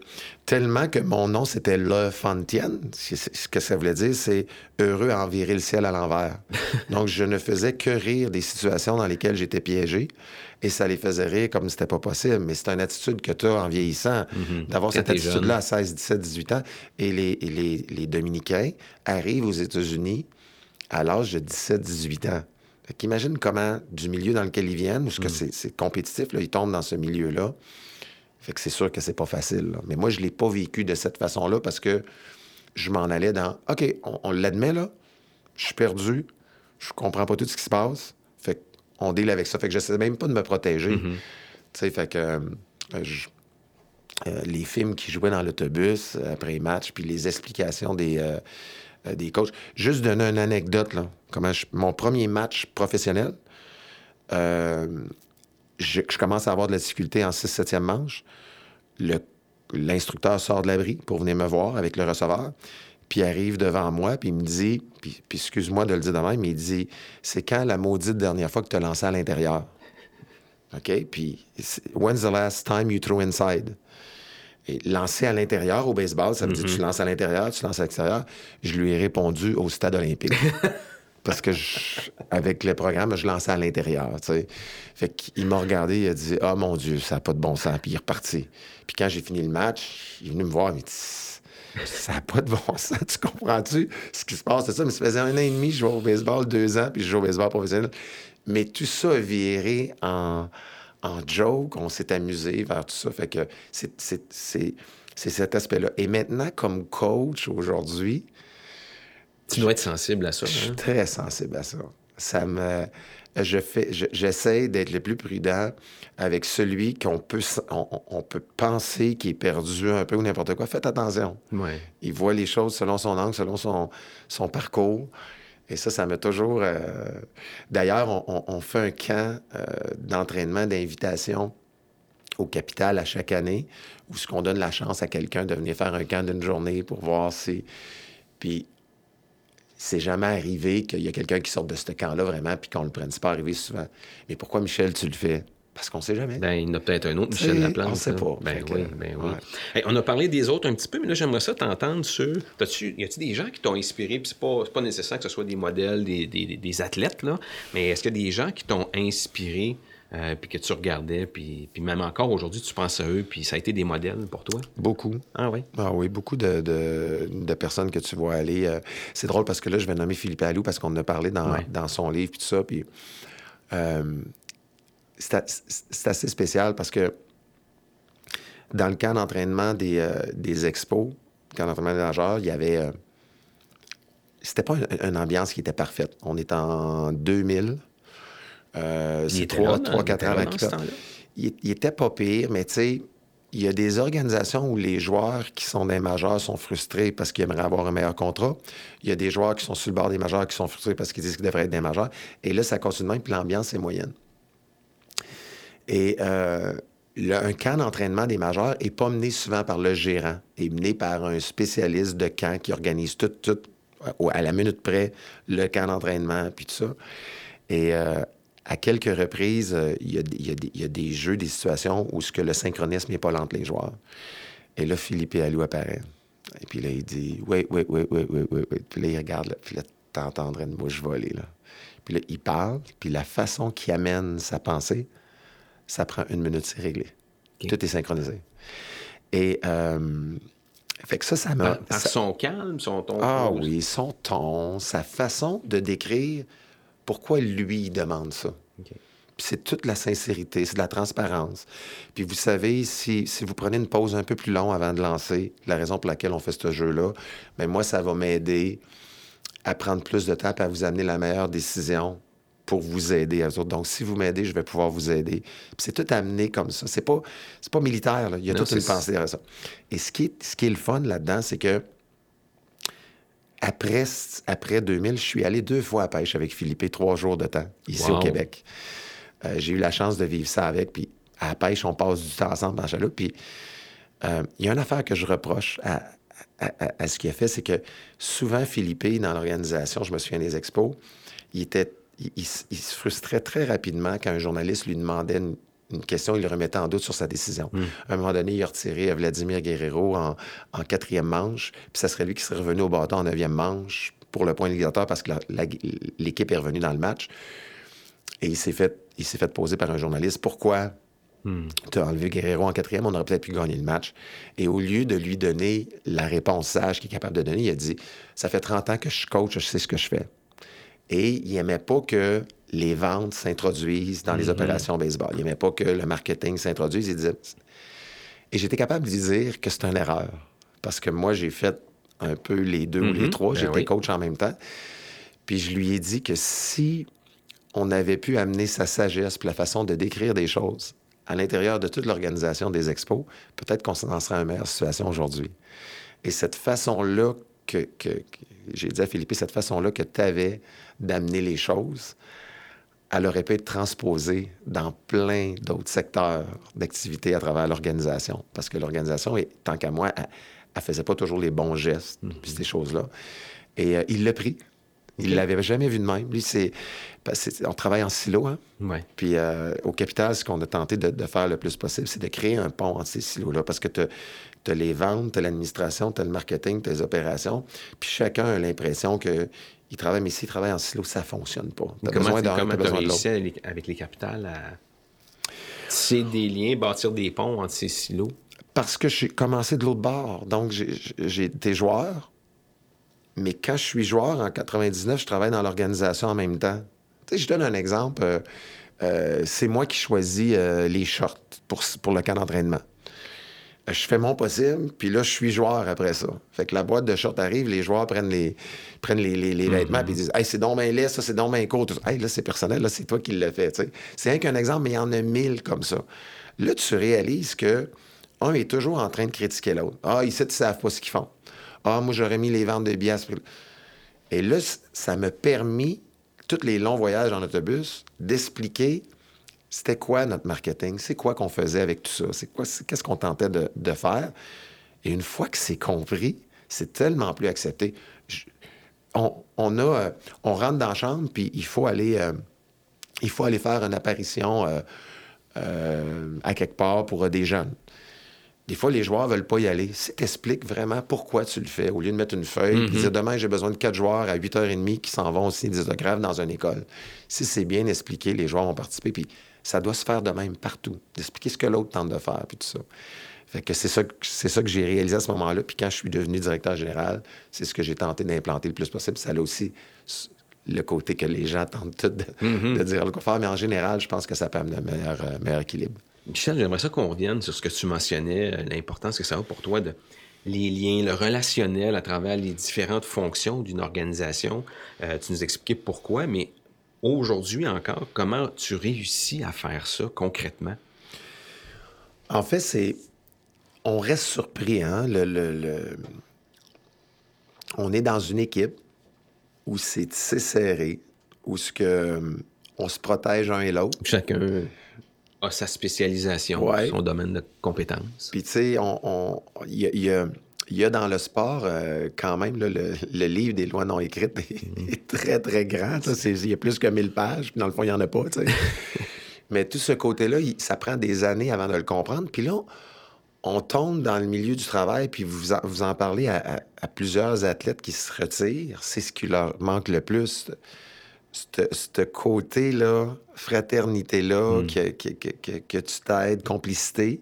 tellement que mon nom, c'était Le Fontienne. Ce que ça voulait dire, c'est heureux à envirer le ciel à l'envers. Donc, je ne faisais que rire des situations dans lesquelles j'étais piégé et ça les faisait rire comme c'était pas possible. Mais c'est une attitude que tu as en vieillissant, mhm. d'avoir cette attitude-là à 16, 17, 18 ans. Et les, les, les Dominicains arrivent aux États-Unis à l'âge de 17, 18 ans. Imagine comment, du milieu dans lequel ils viennent, où que mhm. c'est compétitif, là, ils tombent dans ce milieu-là. Fait que c'est sûr que c'est pas facile. Mais moi, je l'ai pas vécu de cette façon-là parce que je m'en allais dans OK, on, l'admet là, je suis perdu, je comprends pas tout ce qui se passe. Fait qu'on deal avec ça. Fait que j'essaie même pas de me protéger. Mm-hmm. Tu sais, fait que euh, euh, les films qui jouaient dans l'autobus euh, après les matchs, puis les explications des, des coachs. Juste donner une anecdote, là. Comment mon premier match professionnel, je, commence à avoir de la difficulté en 6-7e manche. L'instructeur sort de l'abri pour venir me voir avec le receveur, puis arrive devant moi, puis il me dit, puis, excuse-moi de le dire de même, mais il dit C'est quand la maudite dernière fois que tu as lancé à l'intérieur OK Puis, when's the last time you threw inside et lancer à l'intérieur au baseball, ça veut dire mm-hmm. tu lances à l'intérieur, tu lances à l'extérieur. Je lui ai répondu au stade olympique. parce que avec le programme, je lançais à l'intérieur. Fait qu'il m'a regardé, il a dit Ah mon Dieu, ça n'a pas de bon sens. Puis il est reparti. Puis quand j'ai fini le match, il est venu me voir, il m'a dit Ça n'a pas de bon sens, tu comprends-tu ce qui se passe? C'est ça, mais ça faisait un an et demi, je jouais au baseball, deux ans, puis je joue au baseball professionnel. Mais tout ça a viré en, en joke, on s'est amusé vers tout ça. Fait que c'est cet aspect-là. Et maintenant, comme coach aujourd'hui, tu dois être sensible à ça. Je suis hein? très sensible à ça. Ça me. Je fais, j'essaie d'être le plus prudent avec celui qu'on peut, on, peut penser qui est perdu un peu ou n'importe quoi. Faites attention. Ouais. Il voit les choses selon son angle, selon son, son parcours. Et ça, ça m'a toujours. Euh, d'ailleurs, on, fait un camp euh, d'entraînement, d'invitation au capital à chaque année, où ce qu'on donne la chance à quelqu'un de venir faire un camp d'une journée pour voir si. Puis c'est jamais arrivé qu'il y a quelqu'un qui sorte de ce camp-là vraiment puis qu'on le prenne. C'est pas arrivé souvent. Mais pourquoi, Michel, tu le fais? Parce qu'on sait jamais. Ben, il y en a peut-être un autre, Michel Laplante. On sait pas. Ben oui, ben oui. on a parlé des autres un petit peu, mais là, j'aimerais ça t'entendre sur... Y a-tu des gens qui t'ont inspiré? Puis c'est pas, pas nécessaire que ce soit des modèles, des, des, des athlètes, là, mais est-ce qu'il y a des gens qui t'ont inspiré euh, puis que tu regardais, puis, puis même encore aujourd'hui, tu penses à eux, puis ça a été des modèles pour toi? Beaucoup. Ah oui? Ah oui, beaucoup de, de, personnes que tu vois aller. Euh, c'est drôle parce que là, je vais nommer Philippe Allou parce qu'on en a parlé dans, dans son livre, puis tout ça, puis euh, c'est assez spécial parce que dans le camp d'entraînement des, des expos, camp d'entraînement des majeurs, il y avait. c'était pas une, une ambiance qui était parfaite. On est en 2000. Euh, c'est était là, 3, dans- 3 il 4 était ans temps-là. il, il était pas pire, mais tu sais, il y a des organisations où les joueurs qui sont des majeurs sont frustrés parce qu'ils aimeraient avoir un meilleur contrat. Il y a des joueurs qui sont sur le bord des majeurs qui sont frustrés parce qu'ils disent qu'ils devraient être des majeurs. Et là, ça continue même, puis l'ambiance est moyenne. Et euh, le- un camp d'entraînement des majeurs n'est pas mené souvent par le gérant, est mené par un spécialiste de camp qui organise tout, tout au- à la minute près, le camp d'entraînement, puis tout ça. Et euh, à quelques reprises, euh, il y, a, des- il y a des- il y a des jeux, des situations où ce que le synchronisme n'est pas là entre les joueurs. Et là, Philippe et Alou apparaît. Et puis là, il dit Oui, oui, oui, oui, oui, oui, oui. Puis là, il regarde, là, puis là, t'entendrais une mouche voler. Là. Puis là, il parle, puis la façon qu'il amène sa pensée, ça prend une minute, c'est réglé. Tout est synchronisé. Et euh, fait que ça, ça m'a. Par, par ça- son calme, son ton. ah oui, son ton, sa façon de décrire pourquoi lui il demande ça? C'est toute la sincérité, c'est de la transparence. Puis vous savez, si, si vous prenez une pause un peu plus longue avant de lancer, la raison pour laquelle on fait ce jeu-là, bien moi, ça va m'aider à prendre plus de temps et à vous amener la meilleure décision pour vous aider à vous autres. Donc, si vous m'aidez, je vais pouvoir vous aider. Puis c'est tout amené comme ça. C'est pas, c'est pas militaire, là. Il y a Non, toute une pensée derrière ça. Et ce qui est, ce qui est le fun là-dedans, c'est que après, après 2000, je suis allé deux fois à pêche avec Philippe, trois jours de temps, ici Wow. au Québec. Euh, j'ai eu la chance de vivre ça avec. Puis à la pêche, on passe du temps ensemble dans chaloupe. Puis euh, il y a une affaire que je reproche à, à- à- à ce qu'il a fait, c'est que souvent, Philippe, dans l'organisation, je me souviens des expos, il, était, il, il se frustrait très rapidement quand un journaliste lui demandait une, une question, il le remettait en doute sur sa décision. À un moment donné, il a retiré Vladimir Guerrero en, en quatrième manche, puis ça serait lui qui serait revenu au bâton en neuvième manche pour le point égalisateur parce que l'équipe est revenue dans le match. Et il s'est fait, il s'est fait poser par un journaliste pourquoi tu as enlevé Guerrero en quatrième, on aurait peut-être pu gagner le match. Et au lieu de lui donner la réponse sage qu'il est capable de donner, il a dit Ça fait 30 ans que je suis coach, je sais ce que je fais. Et il n'aimait pas que les ventes s'introduisent dans les opérations baseball. Il n'aimait pas que le marketing s'introduise. Il disait. Et j'étais capable de dire que c'est une erreur. Parce que moi, j'ai fait un peu les deux ou les Mhm. trois. Ben J'étais oui. coach en même temps. Puis je lui ai dit que si on avait pu amener sa sagesse la façon de décrire des choses à l'intérieur de toute l'organisation des expos, peut-être qu'on en serait en meilleure situation aujourd'hui. Et cette façon-là que, que- que- j'ai dit à Philippe, cette façon-là que tu avais d'amener les choses, elle aurait pu être transposée dans plein d'autres secteurs d'activité à travers l'organisation. Parce que l'organisation, tant qu'à moi, elle, elle faisait pas toujours les bons gestes, puis ces choses-là. Et euh, il l'a pris. Il l'avait jamais vu de même. Lui, c'est, on travaille en silo, hein? Ouais. Puis euh, au capital, ce qu'on a tenté de, de faire le plus possible, c'est de créer un pont entre ces silos-là. Parce que tu as les ventes, tu as l'administration, tu as le marketing, tu as les opérations. Puis chacun a l'impression que il travaille, mais s'il travaille en silo, ça fonctionne pas. Tu as Comment besoin tu besoin de réussi avec, les capitales à tisser des liens, bâtir des ponts entre ces silos? Parce que j'ai commencé de l'autre bord. Donc, j'ai- j'ai été joueur. Mais quand je suis joueur, en 99, je travaille dans l'organisation en même temps. Tu sais, je donne un exemple. Euh, euh, c'est moi qui choisis euh, les shorts pour, pour le camp d'entraînement. Je fais mon possible, puis là, je suis joueur après ça. Fait que la boîte de shorts arrive, les joueurs prennent les, prennent les, les- les vêtements, puis ils disent Hey, c'est donc bien laid, ça, c'est donc bien court. Tout ça. Hey, là, c'est personnel, là, c'est toi qui le fais. C'est rien qu'un exemple, mais il y en a mille comme ça. Là, tu réalises que un est toujours en train de critiquer l'autre. Ah, ici, ils savent pas ce qu'ils font. Ah, moi, j'aurais mis les ventes de billets. Et là, ça m'a permis, tous les longs voyages en autobus, d'expliquer c'était quoi notre marketing, c'est quoi qu'on faisait avec tout ça, c'est quoi, qu'est-ce qu'on tentait de, de faire? Et une fois que c'est compris, c'est tellement plus accepté. Je- on, on a, euh, on rentre dans la chambre, puis il faut aller, euh, il faut aller faire une apparition euh, à quelque part pour des jeunes. Des fois, les joueurs veulent pas y aller. Si tu expliques vraiment pourquoi tu le fais, au lieu de mettre une feuille et dire demain, j'ai besoin de quatre joueurs à 8h30 qui s'en vont aussi des autographes dans une école. Si c'est bien expliqué, les joueurs vont participer. Puis ça doit se faire de même partout. D'expliquer ce que l'autre tente de faire, puis tout ça. Fait que c'est ça, que- c'est ça que j'ai réalisé à ce moment-là. Puis quand je suis devenu directeur général, c'est ce que j'ai tenté d'implanter le plus possible. Ça a aussi le côté que les gens tentent de, de dire le faire. Mais en général, je pense que ça peut amener un meilleur, euh, meilleur équilibre. Michel, j'aimerais ça qu'on revienne sur ce que tu mentionnais, euh, l'importance que ça a pour toi de les liens, le relationnel à travers les différentes fonctions d'une organisation. Euh, tu nous expliquais pourquoi, mais aujourd'hui encore, comment tu réussis à faire ça concrètement? En fait, c'est. On reste surpris, hein? Le, le, le... On est dans une équipe où c'est serré, où ce que on se protège un et l'autre. Chacun a sa spécialisation, son domaine de compétences. Puis tu sais, il on, y, a, y, a, dans le sport euh, quand même le, livre des lois non écrites est, mm-hmm. très très grand. Il y a plus que 1000 pages, puis dans le fond il n'y en a pas. Mais tout ce côté-là, ça prend des années avant de le comprendre. Puis là, on tombe dans le milieu du travail, puis vous en, vous en parlez à, plusieurs athlètes qui se retirent. C'est ce qui leur manque le plus. Ce côté-là, fraternité-là, hmm. que, tu t'aides, complicité.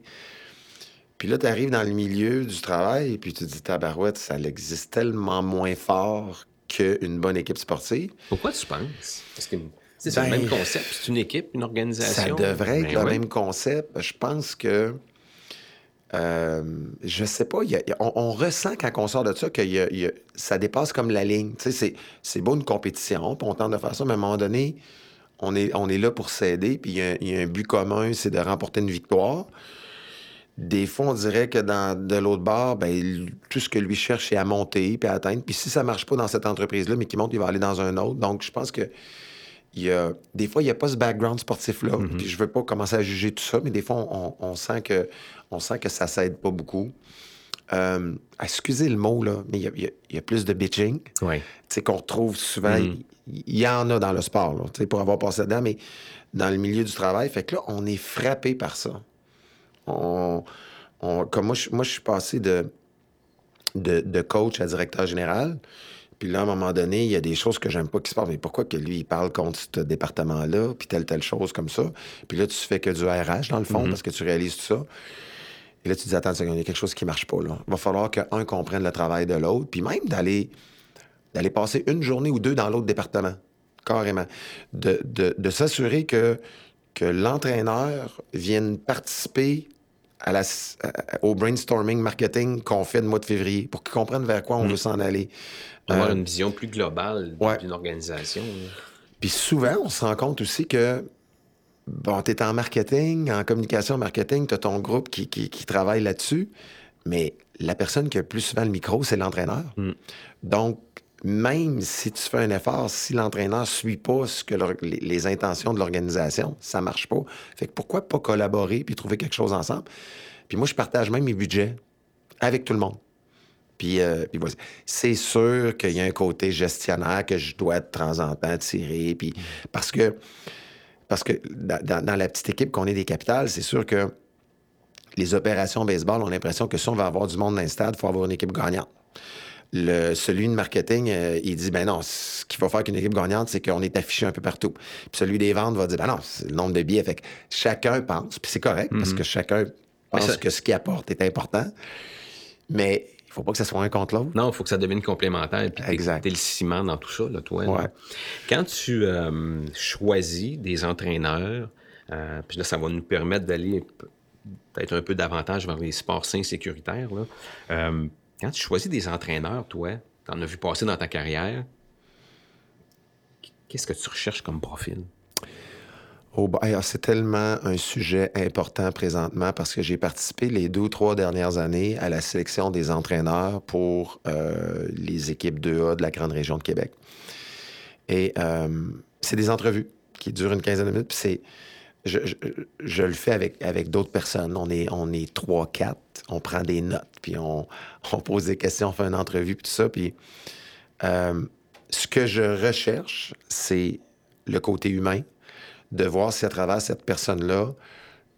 Puis là, tu arrives dans le milieu du travail, et puis tu te dis, tabarouette, ça existe tellement moins fort qu'une bonne équipe sportive. Pourquoi tu penses? Parce que c'est le ben, même concept, c'est une équipe, une organisation. Ça devrait être ben le même concept. Je pense que euh, je sais pas, on, ressent quand on sort de ça que ça dépasse comme la ligne. C'est beau une compétition, puis on tente de faire ça, mais à un moment donné, on est, on est là pour s'aider, puis il y, a un but commun, c'est de remporter une victoire. Des fois, on dirait que dans, de l'autre bord, ben, tout ce que lui cherche, c'est à monter puis à atteindre. Puis si ça marche pas dans cette entreprise-là, mais qu'il monte, il va aller dans un autre. Donc, je pense que il des fois, il n'y a pas ce background sportif-là. Mm-hmm. Puis je veux pas commencer à juger tout ça, mais des fois, on, sent, que, on sent que ça s'aide pas beaucoup. Euh, excusez le mot, là, mais il y, a, plus de bitching. Oui. Tu sais, qu'on retrouve souvent. Mm-hmm. Il y, en a dans le sport, là, pour avoir passé dedans, mais dans le milieu du travail. Fait que là, on est frappé par ça. On, comme moi, je, moi, je suis passé de, de, de coach à directeur général. Puis là, à un moment donné, il y a des choses que j'aime pas qui se passent. Mais pourquoi que lui, il parle contre ce département-là, puis telle, telle chose comme ça? Puis là, tu fais que du RH, dans le fond, mm-hmm. parce que tu réalises tout ça. Et là, tu te dis, attends, il y a quelque chose qui marche pas, là. Il va falloir qu'un comprenne le travail de l'autre, puis même d'aller d'aller passer une journée ou deux dans l'autre département, carrément. De, de, s'assurer que, que l'entraîneur vienne participer à la, au brainstorming marketing qu'on fait le mois de février pour qu'il comprenne vers quoi on mm. veut s'en aller. Avoir euh, une vision plus globale d'une organisation. Puis souvent, on se rend compte aussi que, bon, tu es en marketing, en communication marketing, tu as ton groupe qui, qui, travaille là-dessus, mais la personne qui a plus souvent le micro, c'est l'entraîneur. Hmm. Donc, même si tu fais un effort, si l'entraîneur ne suit pas ce que les, intentions de l'organisation, ça marche pas. Fait que pourquoi pas collaborer puis trouver quelque chose ensemble? Puis moi, je partage même mes budgets avec tout le monde. Puis, euh, c'est sûr qu'il y a un côté gestionnaire que je dois de temps en temps tirer. Puis, parce que, parce que dans, la petite équipe qu'on est des capitales, c'est sûr que les opérations baseball ont l'impression que si on veut avoir du monde dans le stade, il faut avoir une équipe gagnante. Le, celui de marketing, euh, il dit, ben non, ce qu'il faut faire qu'une équipe gagnante, c'est qu'on est affiché un peu partout. Puis celui des ventes va dire, ben non, c'est le nombre de billets. Fait que chacun pense, puis c'est correct, parce mm-hmm. que chacun pense que ce qu'il apporte est important. Mais faut pas que ça soit un contre l'autre. Non, il faut que ça devienne complémentaire. Puis exact. le ciment dans tout ça, là, toi. Quand tu euh, choisis des entraîneurs, euh, puis là, ça va nous permettre d'aller peut-être un peu davantage vers les sports sains sécuritaires. Là. Quand tu choisis des entraîneurs, toi, tu en as vu passer dans ta carrière, qu'est-ce que tu recherches comme profil? Oh, c'est tellement un sujet important présentement parce que j'ai participé les deux ou trois dernières années à la sélection des entraîneurs pour euh, les équipes 2A de la grande région de Québec. Et euh, c'est des entrevues qui durent une quinzaine de minutes. Puis c'est, je, le fais avec, avec d'autres personnes. On est, on est trois, quatre. On prend des notes, puis on, on pose des questions, on fait une entrevue, puis tout ça. Puis euh, ce que je recherche, c'est le côté humain de voir si à travers cette personne-là,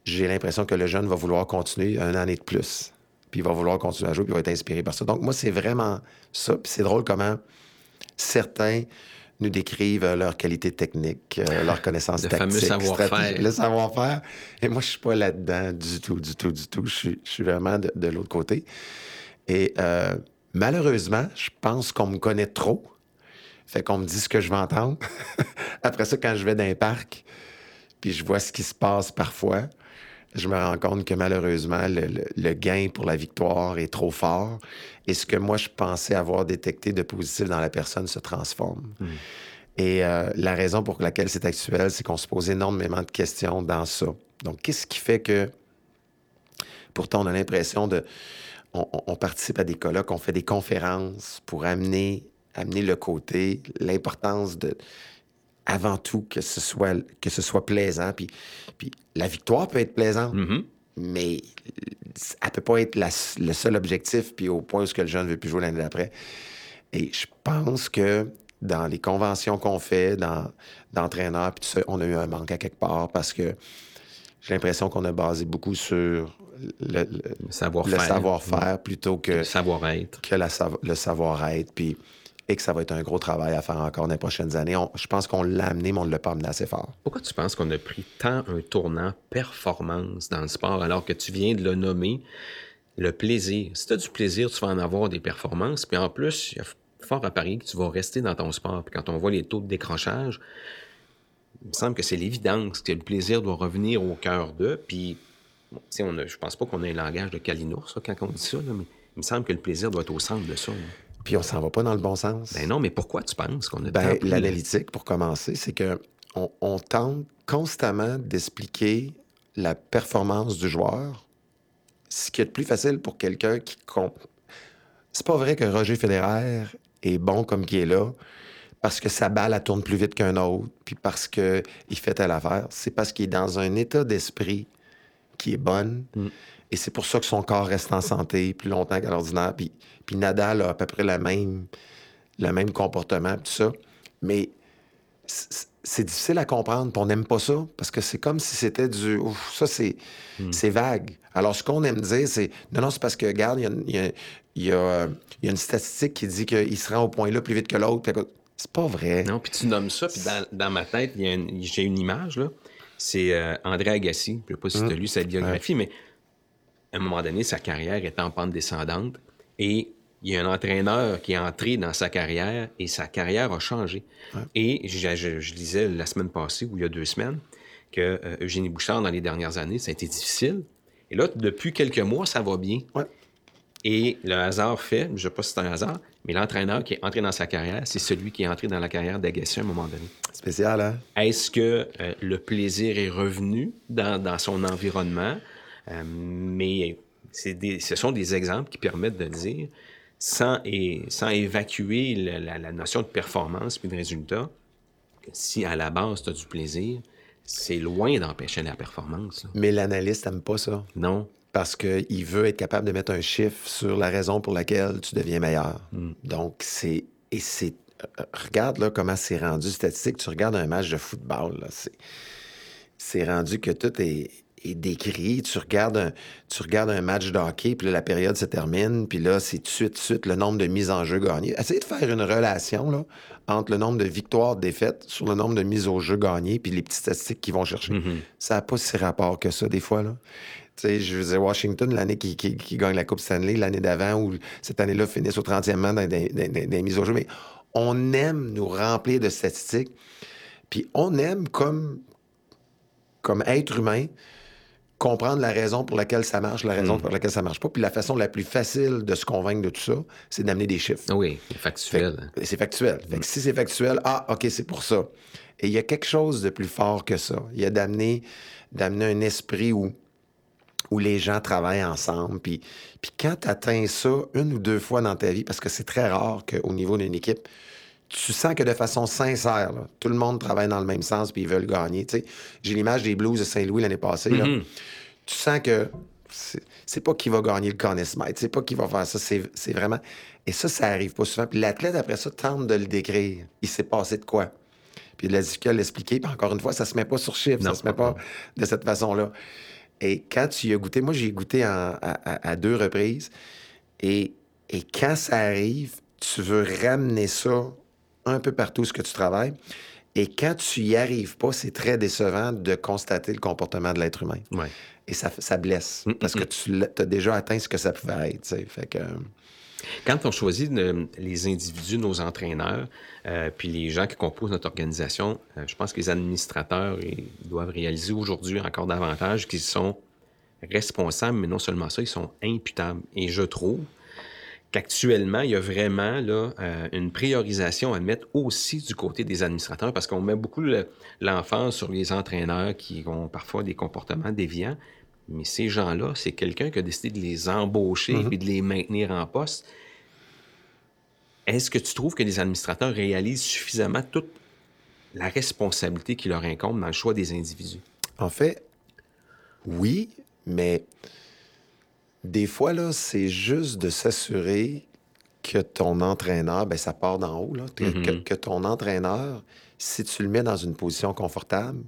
j'ai l'impression que le jeune va vouloir continuer un année de plus. Puis il va vouloir continuer à jouer, puis il va être inspiré par ça. Donc, moi, c'est vraiment ça. Puis c'est drôle comment certains nous décrivent leur qualité technique, euh, leur connaissance le tactique, savoir-faire. le savoir-faire. Et moi, je suis pas là-dedans du tout, du tout, du tout. Je suis, vraiment de, l'autre côté. Et euh, malheureusement, je pense qu'on me connaît trop. Fait qu'on me dit ce que je vais entendre. Après ça, quand je vais dans un parc, puis je vois ce qui se passe parfois, je me rends compte que malheureusement, le, le- le gain pour la victoire est trop fort. Et ce que moi, je pensais avoir détecté de positif dans la personne se transforme. Et euh, la raison pour laquelle c'est actuel, c'est qu'on se pose énormément de questions dans ça. Donc, qu'est-ce qui fait que, pourtant, on a l'impression de... On, on- on participe à des colloques, on fait des conférences pour amener, amener le côté, l'importance de, avant tout, que ce soit, que ce soit plaisant. Puis, puis la victoire peut être plaisante, Mhm. mais elle peut pas être la- le seul objectif, puis au point où ce que le jeune ne veut plus jouer l'année d'après. Et je pense que dans les conventions qu'on fait, dans, d'entraîneurs, puis tout ça, on a eu un manque à quelque part parce que j'ai l'impression qu'on a basé beaucoup sur le, le- Le savoir-faire. savoir-faire plutôt que, Le savoir-être. que la le savoir-être. Puis, et que ça va être un gros travail à faire encore dans les prochaines années. Je pense qu'on l'a amené, mais on ne l'a pas amené assez fort. Pourquoi tu penses qu'on a pris tant un tournant performance dans le sport alors que tu viens de le nommer le plaisir? Si tu as du plaisir, tu vas en avoir des performances. Puis en plus, il y a fort à parier que tu vas rester dans ton sport. Puis quand on voit les taux de décrochage, il me semble que c'est l'évidence que le plaisir doit revenir au cœur d'eux. Puis, bon, on a- je pense pas qu'on ait un langage de Kalinours quand on dit ça, mais il me semble que le plaisir doit être au centre de ça. là. Puis on s'en va pas dans le bon sens. Ben non, mais pourquoi tu penses qu'on a Ben, l'analytique, pour commencer, c'est que on, on tente constamment d'expliquer la performance du joueur, ce qui est plus facile pour quelqu'un qui compte. C'est pas vrai que Roger Federer est bon comme qui est là parce que sa balle elle tourne plus vite qu'un autre, puis parce qu'il fait telle affaire. C'est parce qu'il est dans un état d'esprit qui est bonne. Et c'est pour ça que son corps reste en santé plus longtemps qu'à l'ordinaire. Puis, puis Nadal a à peu près le même, le même comportement, tout ça. Mais c'est difficile à comprendre, puis on n'aime pas ça, parce que c'est comme si c'était du... Ouf, ça, c'est c'est vague. Alors, ce qu'on aime dire, c'est... Non, non, c'est parce que, regarde, il y y y a, euh, il y a une statistique qui dit qu'il se rend au point là plus vite que l'autre. C'est pas vrai. Non, puis tu nommes ça, puis dans, dans ma tête, j'ai une image, là. C'est euh, André Agassi. Je ne sais pas si tu as lu sa biographie, mais à un moment donné, sa carrière était en pente descendante et il y a un entraîneur qui est entré dans sa carrière et sa carrière a changé. Et je, je- je lisais la semaine passée, ou il y a deux semaines, que euh, Eugénie Bouchard, dans les dernières années, ça a été difficile. Et là, depuis quelques mois, ça va bien. Ouais. Et le hasard fait, je ne sais pas si c'est un hasard, mais l'entraîneur qui est entré dans sa carrière, c'est celui qui est entré dans la carrière d'Agassi à un moment donné. Spécial, hein? Est-ce que euh, le plaisir est revenu dans, dans son environnement? Euh, mais c'est des- ce sont des exemples qui permettent de dire, sans, et, sans évacuer la, la- la notion de performance puis de résultat, que si à la base tu as du plaisir, c'est loin d'empêcher la performance. là. Mais l'analyste n'aime pas ça. Non. parce qu'il veut être capable de mettre un chiffre sur la raison pour laquelle tu deviens meilleur. Donc, c'est. Et c'est. euh, Regarde là, comment c'est rendu statistique. Tu regardes un match de football, c'est rendu que tout est, est décrit. Tu regardes, un, tu regardes un match de hockey, puis là, la période se termine, puis là, c'est tout de suite, tout de suite le nombre de mises en jeu gagnées. Essayez de faire une relation là, entre le nombre de victoires, défaites sur le nombre de mises au jeu gagnées, puis les petites statistiques qu'ils vont chercher. Ça n'a pas si rapport que ça, des fois. Là. Tu sais, je veux dire, Washington, l'année qui, qui- qui gagne la Coupe Stanley, l'année d'avant, ou cette année-là, finissent au 30e rang dans des mises au jeu. Mais on aime nous remplir de statistiques. Puis on aime, comme, comme être humain, comprendre la raison pour laquelle ça marche, la raison pour laquelle ça marche pas. Puis la façon la plus facile de se convaincre de tout ça, c'est d'amener des chiffres. Oui, c'est factuel. Que C'est factuel. Fait que si c'est factuel, ah, OK, c'est pour ça. Et il y a quelque chose de plus fort que ça. Il y a d'amener, d'amener un esprit où, où les gens travaillent ensemble. Puis, puis quand tu atteins ça une ou deux fois dans ta vie, parce que c'est très rare qu'au niveau d'une équipe, tu sens que de façon sincère, là, tout le monde travaille dans le même sens puis ils veulent gagner. Tu sais, J'ai l'image des Blues de Saint-Louis l'année passée. là. Tu sens que c'est pas qui va gagner le Conn Smythe, c'est pas qui va faire ça, c'est vraiment... Et ça, ça arrive pas souvent. Puis l'athlète, après ça, tente de le décrire. Il s'est passé de quoi? Puis il a difficulté à l'expliquer. Puis encore une fois, ça se met pas sur chiffre, Non. ça se met pas de cette façon-là. Et quand tu y as goûté, moi, j'ai goûté en- à, à- à deux reprises. Et, et quand ça arrive, tu veux ramener ça un peu partout ce que tu travailles. Et quand tu y arrives pas, c'est très décevant de constater le comportement de l'être humain. Ouais. Et ça, ça blesse. Parce que tu as déjà atteint ce que ça pouvait être. Fait que, Quand on choisit de- les individus, nos entraîneurs, euh, puis les gens qui composent notre organisation, euh, je pense que les administrateurs ils doivent réaliser aujourd'hui encore davantage qu'ils sont responsables, mais non seulement ça, ils sont imputables. Et je trouve qu'actuellement, il y a vraiment là, euh, une priorisation à mettre aussi du côté des administrateurs parce qu'on met beaucoup l'enfance sur les entraîneurs qui ont parfois des comportements déviants. Mais ces gens-là, c'est quelqu'un qui a décidé de les embaucher Mm-hmm. et de les maintenir en poste. Est-ce que tu trouves que les administrateurs réalisent suffisamment toute la responsabilité qui leur incombe dans le choix des individus? En fait, oui, mais des fois, là, c'est juste de s'assurer que ton entraîneur, ben ça part d'en haut, là, que, que- que ton entraîneur, si tu le mets dans une position confortable,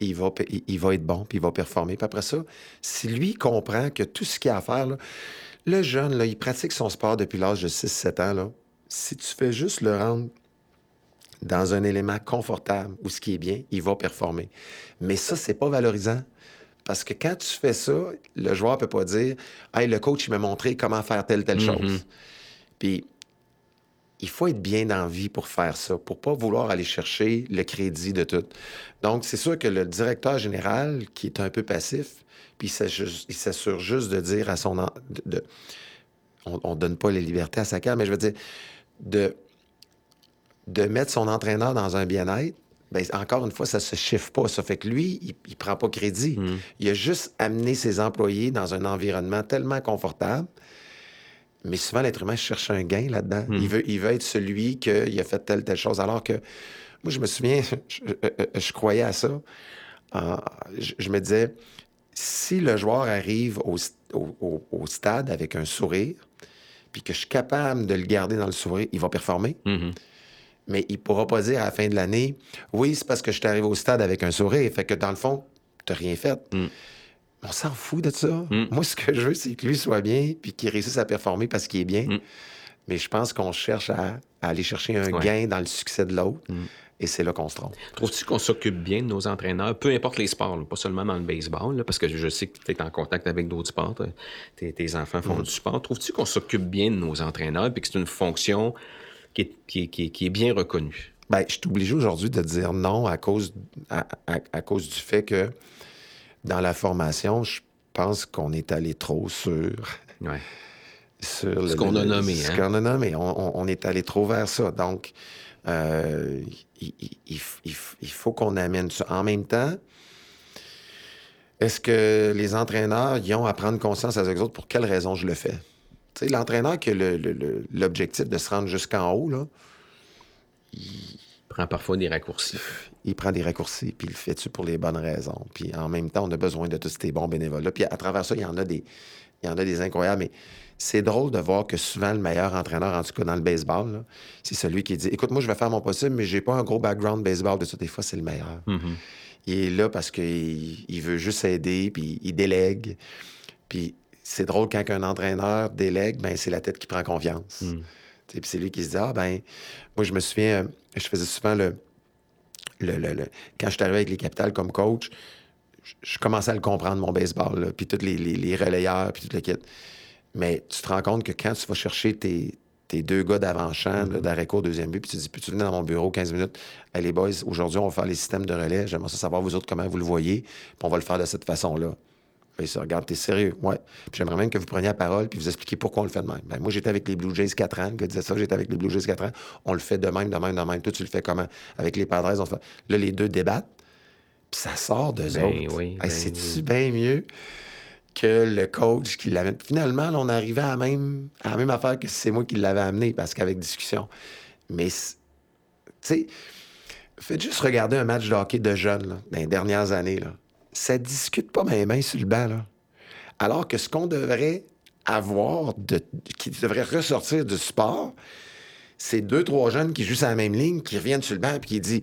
il va, pe- il, il va être bon, puis il va performer. Puis après ça, si lui comprend que tout ce qu'il a à faire, là, le jeune, là, il pratique son sport depuis l'âge de 6-7 ans, là, si tu fais juste le rendre dans un élément confortable où ce qui est bien, il va performer. Mais ça, c'est pas valorisant. Parce que quand tu fais ça, le joueur peut pas dire Hey, le coach, il m'a montré comment faire telle, telle chose. Puis, il faut être bien dans la vie pour faire ça, pour pas vouloir aller chercher le crédit de tout. Donc, c'est sûr que le directeur général, qui est un peu passif, puis il s'assure il s'assure juste de dire à son... en- de- de- on ne donne pas les libertés à sa carte, mais je veux dire, de, de mettre son entraîneur dans un bien-être, ben, encore une fois, ça se chiffre pas. Ça fait que lui, il, il prend pas crédit. Il a juste amené ses employés dans un environnement tellement confortable. Mais souvent, l'être humain cherche un gain là-dedans. Il, veut, il veut être celui qui a fait telle, telle chose. Alors que moi, je me souviens, je, je croyais à ça. Euh, je, je me disais, si le joueur arrive au, au- stade avec un sourire, puis que je suis capable de le garder dans le sourire, il va performer. Mais il pourra pas dire à la fin de l'année, oui, c'est parce que je suis arrivé au stade avec un sourire. Fait que dans le fond, tu n'as rien fait. On s'en fout de ça. Moi, ce que je veux, c'est que lui soit bien, puis qu'il réussisse à performer parce qu'il est bien. Mais je pense qu'on cherche à, à aller chercher un Ouais. gain dans le succès de l'autre. Et c'est là qu'on se trompe. Trouves-tu qu'on s'occupe bien de nos entraîneurs, peu importe les sports, là, pas seulement dans le baseball, là, parce que je sais que tu es en contact avec d'autres sports, t'as- tes, tes enfants font du sport. Trouves-tu qu'on s'occupe bien de nos entraîneurs et que c'est une fonction qui est, qui est- qui est- qui est bien reconnue? Ben, je suis obligé aujourd'hui de dire non à cause, à, à- à cause du fait que dans la formation, je pense qu'on est allé trop sur, Ouais. sur le- Ce qu'on a nommé, Ce hein. qu'on a nommé. On, est allé trop vers ça. Donc, euh, il, faut qu'on amène ça. En même temps, est-ce que les entraîneurs y ont à prendre conscience avec eux autres pour quelle raison je le fais? Tu sais, l'entraîneur qui a l'objectif de se rendre jusqu'en haut, là, Prend parfois des raccourcis. il prend des raccourcis, puis il le fait-tu pour les bonnes raisons? Puis en même temps, on a besoin de tous ces bons bénévoles-là. Puis à travers ça, il y en a des, il y en a des incroyables. Mais c'est drôle de voir que souvent, le meilleur entraîneur, en tout cas dans le baseball, c'est celui qui dit Écoute, moi, je vais faire mon possible, mais j'ai pas un gros background baseball de ça. Des fois, c'est le meilleur. Il est là parce qu'il il veut juste aider, puis il délègue. Puis c'est drôle quand un entraîneur délègue, ben c'est la tête qui prend confiance. Sais, Puis c'est lui qui se dit Ah, ben, moi, je me souviens, euh, je faisais souvent le. le, le- le- quand je suis arrivé avec les capitales comme coach, je, je commençais à le comprendre, mon baseball, puis tous les, les, les relayeurs, puis tout le kit. Mais tu te rends compte que quand tu vas chercher tes, tes deux gars d'avant-champ, là, d'arrêt court, deuxième but, puis tu dis, puis tu venir dans mon bureau 15 minutes, les boys, aujourd'hui, on va faire les systèmes de relais, j'aimerais savoir vous autres comment vous le voyez, puis on va le faire de cette façon-là. Puis ça, regarde, t'es sérieux? Ouais. Puis j'aimerais même que vous preniez la parole puis vous expliquiez pourquoi on le fait de même. Ben, moi, j'étais avec les Blue Jays 4 ans. Le gars disait ça, j'étais avec les Blue Jays 4 ans. On le fait de même, de même, de même. Toi, tu le fais comment? Avec les Padres, on fait... Là, les deux débattent. Puis ça sort d'eux Ben autres. oui, Hey, ben C'est-tu oui. bien mieux que le coach qui l'avait... Finalement, là, on arrivait à la, même, à la même affaire que si c'est moi qui l'avais amené, parce qu'avec discussion. Mais, tu sais, faites juste regarder un match de hockey de jeunes, là, dans les dernières années, là. Ça discute pas mes mains sur le banc, là. Alors que ce qu'on devrait avoir, de, qui devrait ressortir du sport, c'est deux, trois jeunes qui jouent sur la même ligne, qui reviennent sur le banc, puis qui disent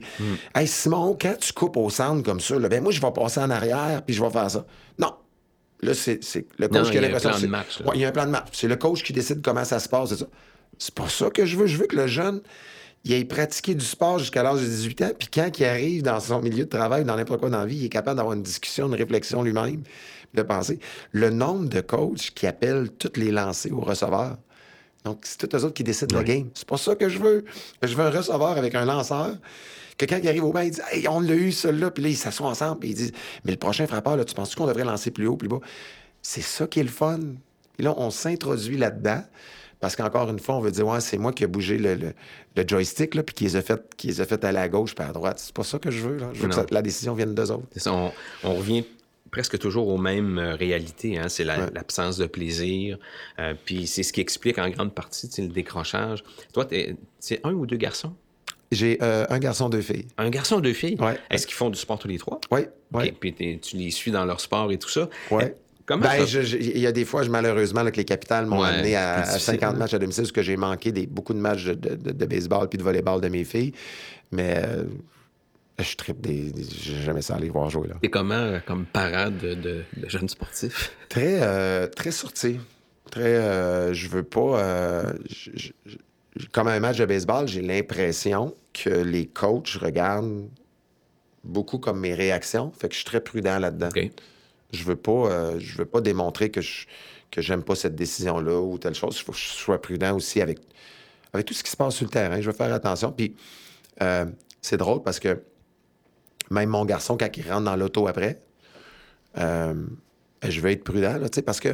Hey Simon, quand tu coupes au centre comme ça, là, ben moi, je vais passer en arrière, puis je vais faire ça. Non. Là, c'est le coach Non, qui il y a a un l'impression. plan de match. Ouais, il y a un plan de match. C'est le coach qui décide comment ça se passe. C'est ça. C'est pas ça que je veux. Je veux que le jeune, il ait pratiqué du sport jusqu'à l'âge de 18 ans, puis quand il arrive dans son milieu de travail, dans n'importe quoi dans la vie, il est capable d'avoir une discussion, une réflexion lui-même, de penser. Le nombre de coachs qui appellent tous les lancers aux receveurs, Donc, c'est tous eux autres qui décident de la game. C'est pas ça que je veux. Je veux un receveur avec un lanceur. Quelqu'un qui arrive au banc, il dit Hey, on l'a eu, celui-là. Puis là, ils s'assoient ensemble. Puis ils disent Mais le prochain frappeur, là, tu penses qu'on devrait lancer plus haut, plus bas? C'est ça qui est le fun. Puis là, on s'introduit là-dedans. Parce qu'encore une fois, on veut dire, ouais, c'est moi qui ai bougé le, le, joystick, là, puis qui les a fait, qui les a fait aller à gauche puis à droite. C'est pas ça que je veux. Là. Je veux que la décision vienne d'eux autres. Ça, on, on, revient presque toujours aux mêmes euh, réalités. Hein? C'est l'absence de plaisir. Euh, puis c'est ce qui explique en grande partie le décrochage. Toi, c'est un ou deux garçons? J'ai euh, un garçon, deux filles. Un garçon, deux filles? Ouais. Est-ce qu'ils font du sport tous les trois? Oui. Ouais. Puis tu les suis dans leur sport et tout ça? Oui. Comment ben, Il y a des fois, malheureusement, que les capitales m'ont amené à, 50 matchs à domicile, parce que j'ai manqué des, beaucoup de matchs de, de, baseball puis de volleyball de mes filles. Mais je tripe des. J'ai jamais ça aller voir jouer. Là. Et comment, euh, comme parent de, jeunes sportifs? Très, euh, très sorti. Très. Euh, je veux pas. comme un match de baseball, j'ai l'impression que les coachs regardent beaucoup comme mes réactions. Fait que je suis très prudent là-dedans. Je veux pas. je veux pas démontrer que je que j'aime pas cette décision-là ou telle chose. Il faut que je sois prudent aussi avec, avec tout ce qui se passe sur le terrain. Je veux faire attention. Puis c'est drôle parce que même mon garçon, quand il rentre dans l'auto après, euh, je vais être prudent, là, parce que.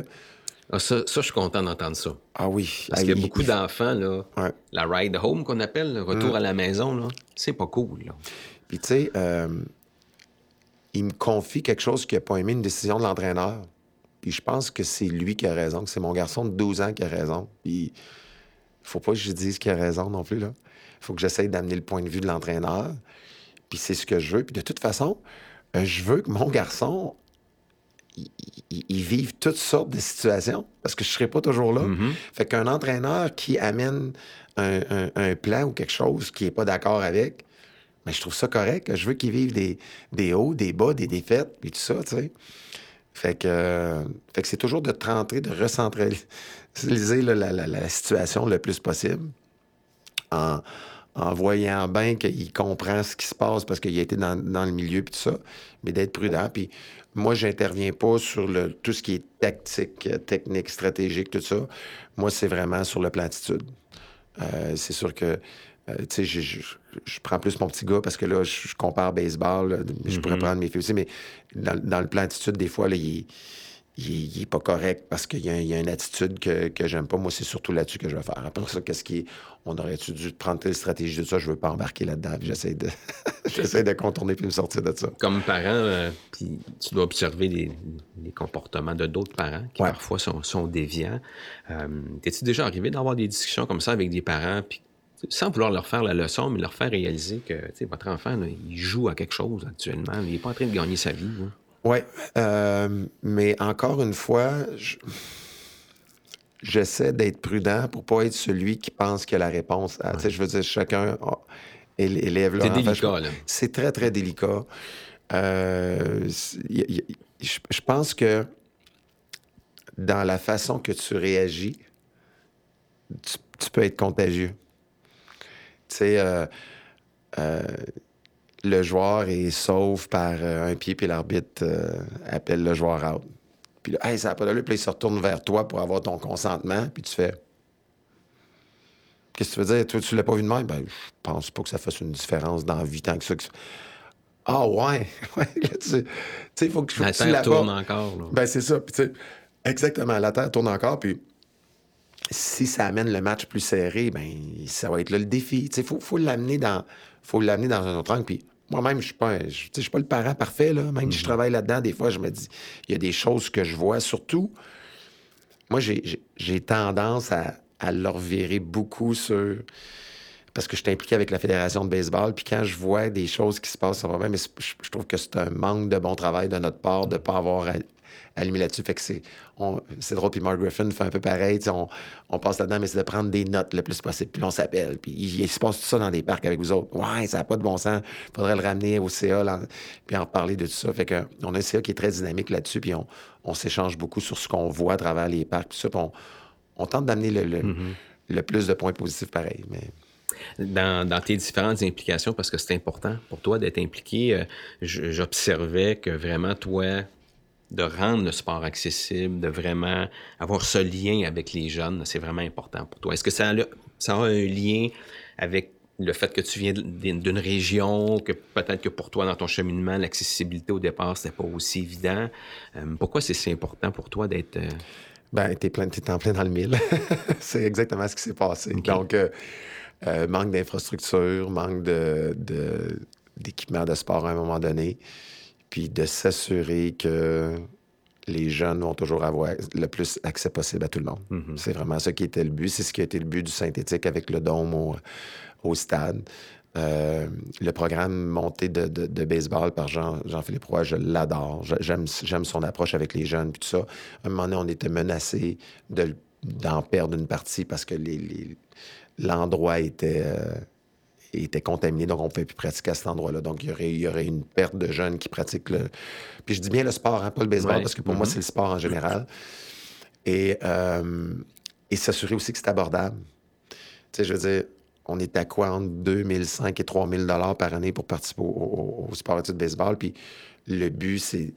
Ah, ça, ça, je suis content d'entendre ça. Ah oui. Parce qu'il y a beaucoup d'enfants, là. La ride home qu'on appelle, le retour mm. à la maison, là, c'est pas cool, là. Puis, tu sais, euh, il me confie quelque chose qu'il n'a pas aimé, une décision de l'entraîneur. Puis je pense que c'est lui qui a raison, que c'est mon garçon de 12 ans qui a raison. Puis il faut pas que je dise qu'il a raison non plus, là. Il faut que j'essaye d'amener le point de vue de l'entraîneur. Puis c'est ce que je veux. Puis de toute façon, euh, je veux que mon garçon, il, vive toutes sortes de situations parce que je ne serai pas toujours là. Mm-hmm. Fait qu'un entraîneur qui amène un, plan ou quelque chose qui n'est pas d'accord avec, mais je trouve ça correct. Je veux qu'il vive des, des, hauts, des bas, des défaites, puis tout ça, tu sais. Fait que, fait que c'est toujours de rentrer, de recentraliser la, la, situation le plus possible en, en voyant bien qu'il comprend ce qui se passe parce qu'il a été dans, le milieu puis tout ça, mais d'être prudent. Puis moi, j'interviens pas sur le, tout ce qui est tactique, technique, stratégique, tout ça. Moi, c'est vraiment sur le plan attitude. Euh, c'est sûr que, euh, tu sais, je, prends plus mon petit gars parce que là, je, compare baseball. je pourrais mm-hmm. prendre mes filles aussi, mais dans, le plan attitude, des fois, là, il il, n'est pas correct parce qu'il y, a une attitude que, que j'aime pas. Moi, c'est surtout là-dessus que je vais faire. Après ça, qu'est-ce qui On aurait dû prendre telle stratégie de ça, je veux pas embarquer là-dedans. J'essaie de... j'essaie de contourner puis me sortir de ça. Comme parent, euh, puis tu dois observer les, comportements de d'autres parents qui parfois sont, sont déviants. Euh, T'es-tu déjà arrivé d'avoir des discussions comme ça avec des parents, puis sans vouloir leur faire la leçon, mais leur faire réaliser que votre enfant, il joue à quelque chose actuellement. Il n'est pas en train de gagner sa vie. Oui, euh, mais encore une fois, j'essaie d'être prudent pour pas être celui qui pense a la réponse. sais, Je veux dire, chacun élève là. C'est délicat, là. C'est très, très délicat. Euh, je pense que dans la façon que tu réagis, tu, peux être contagieux. Tu sais, euh, le joueur est sauve par euh, un pied, puis l'arbitre euh, appelle le joueur out. Puis là, hey, ça n'a pas d'allure, puis il se retourne vers toi pour avoir ton consentement, puis tu fais. Qu'est-ce que tu veux dire? Toi, tu l'as pas vu de même? Ben, je pense pas que ça fasse une différence dans la vie tant que ça. Ah, ouais! ouais tu sais, il faut que je La terre tourne encore. Là. Ben, c'est ça. Puis, tu sais, exactement, la terre tourne encore, puis si ça amène le match plus serré, ben ça va être là le défi. Il faut, faut l'amener dans faut l'amener dans un autre angle. Puis moi-même, je ne suis, pas le parent parfait. Là. Même si je mhm. travaille là-dedans, des fois, je me dis, il y a des choses que je vois. Surtout, moi, j'ai tendance à, à leur virer beaucoup sur parce que je suis impliqué avec la Fédération de baseball. Puis quand je vois des choses qui se passent, ça va bien, mais je, trouve que c'est un manque de bon travail de notre part de ne pas avoir allumé là-dessus. Fait que c'est, c'est drôle. Puis Mark Griffin fait un peu pareil. On, on, passe là-dedans, mais c'est de prendre des notes le plus possible. Puis on s'appelle. Puis il, se passe tout ça dans des parcs avec vous autres. Ouais, ça n'a pas de bon sens. Il faudrait le ramener au CA, puis en parler de tout ça. Fait que on a un CA qui est très dynamique là-dessus. Puis on, s'échange beaucoup sur ce qu'on voit à travers les parcs. Puis ça, on, tente d'amener le, le, mm-hmm. le, plus de points positifs pareil. Mais dans, tes différentes implications, parce que c'est important pour toi d'être impliqué, euh, j'observais que vraiment, toi, de rendre le sport accessible, de vraiment avoir ce lien avec les jeunes, c'est vraiment important pour toi. Est-ce que ça a, ça a un lien avec le fait que tu viens d'une région, que peut-être que pour toi, dans ton cheminement, l'accessibilité au départ, c'était pas aussi évident? Euh, pourquoi c'est si important pour toi d'être... Euh, ben, t'es, plein, t'es en plein dans le mille. c'est exactement ce qui s'est passé. Donc, euh, manque d'infrastructure, manque de, d'équipement de sport à un moment donné, puis de s'assurer que les jeunes vont toujours avoir le plus accès possible à tout le monde. Mm-hmm. C'est vraiment ça qui était le but. C'est ce qui a été le but du synthétique avec le dôme au, stade. Euh, le programme monté de, de, baseball par Jean, Jean-Philippe Roy, je l'adore. J'aime, son approche avec les jeunes, puis tout ça. À un moment donné, on était menacé de, d'en perdre une partie parce que les, l'endroit était... Euh, était contaminé, donc on ne pouvait plus pratiquer à cet endroit-là. Donc, il y, aurait, il y aurait une perte de jeunes qui pratiquent le... Puis je dis bien le sport, hein, pas le baseball, parce que pour moi, mm-hmm. c'est le sport en général. Et, euh, et s'assurer aussi que c'est abordable. Tu sais, je veux dire, on est à quoi entre 2005 et 3000 dollars par année pour participer au, sport de baseball. Puis le but, c'est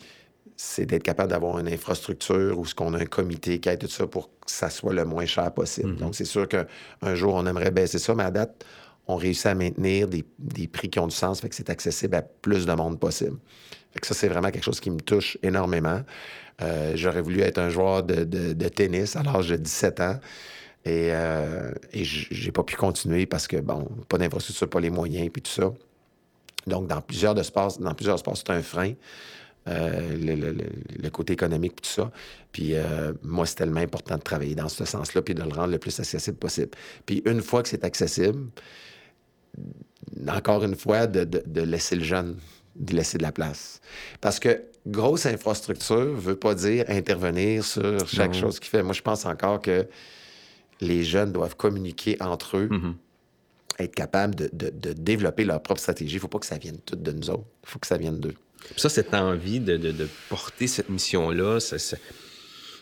c'est d'être capable d'avoir une infrastructure ou ce qu'on a un comité qui aide tout ça pour que ça soit le moins cher possible. Mm-hmm. Donc, c'est sûr qu'un jour, on aimerait baisser ça, mais à date, on réussit à maintenir des, prix qui ont du sens, fait que c'est accessible à plus de monde possible. Fait que ça, c'est vraiment quelque chose qui me touche énormément. Euh, j'aurais voulu être un joueur de, tennis à l'âge de 17 ans. Et, euh, et j'ai pas pu continuer parce que, bon, pas d'infrastructure, pas les moyens, puis tout ça. Donc, dans plusieurs, de sports, dans plusieurs sports, c'est un frein. Euh, le, côté économique, puis tout ça. Puis moi, c'est tellement important de travailler dans ce sens-là, puis de le rendre le plus accessible possible. Puis une fois que c'est accessible, encore une fois, de, laisser le jeune, de laisser de la place. Parce que grosse infrastructure ne veut pas dire intervenir sur chaque chose qu'il fait. Moi, je pense encore que les jeunes doivent communiquer entre eux, mm-hmm. être capables de, développer leur propre stratégie. Il ne faut pas que ça vienne tout de nous autres. Il faut que ça vienne d'eux. Ça, cette envie de, porter cette mission-là, ça,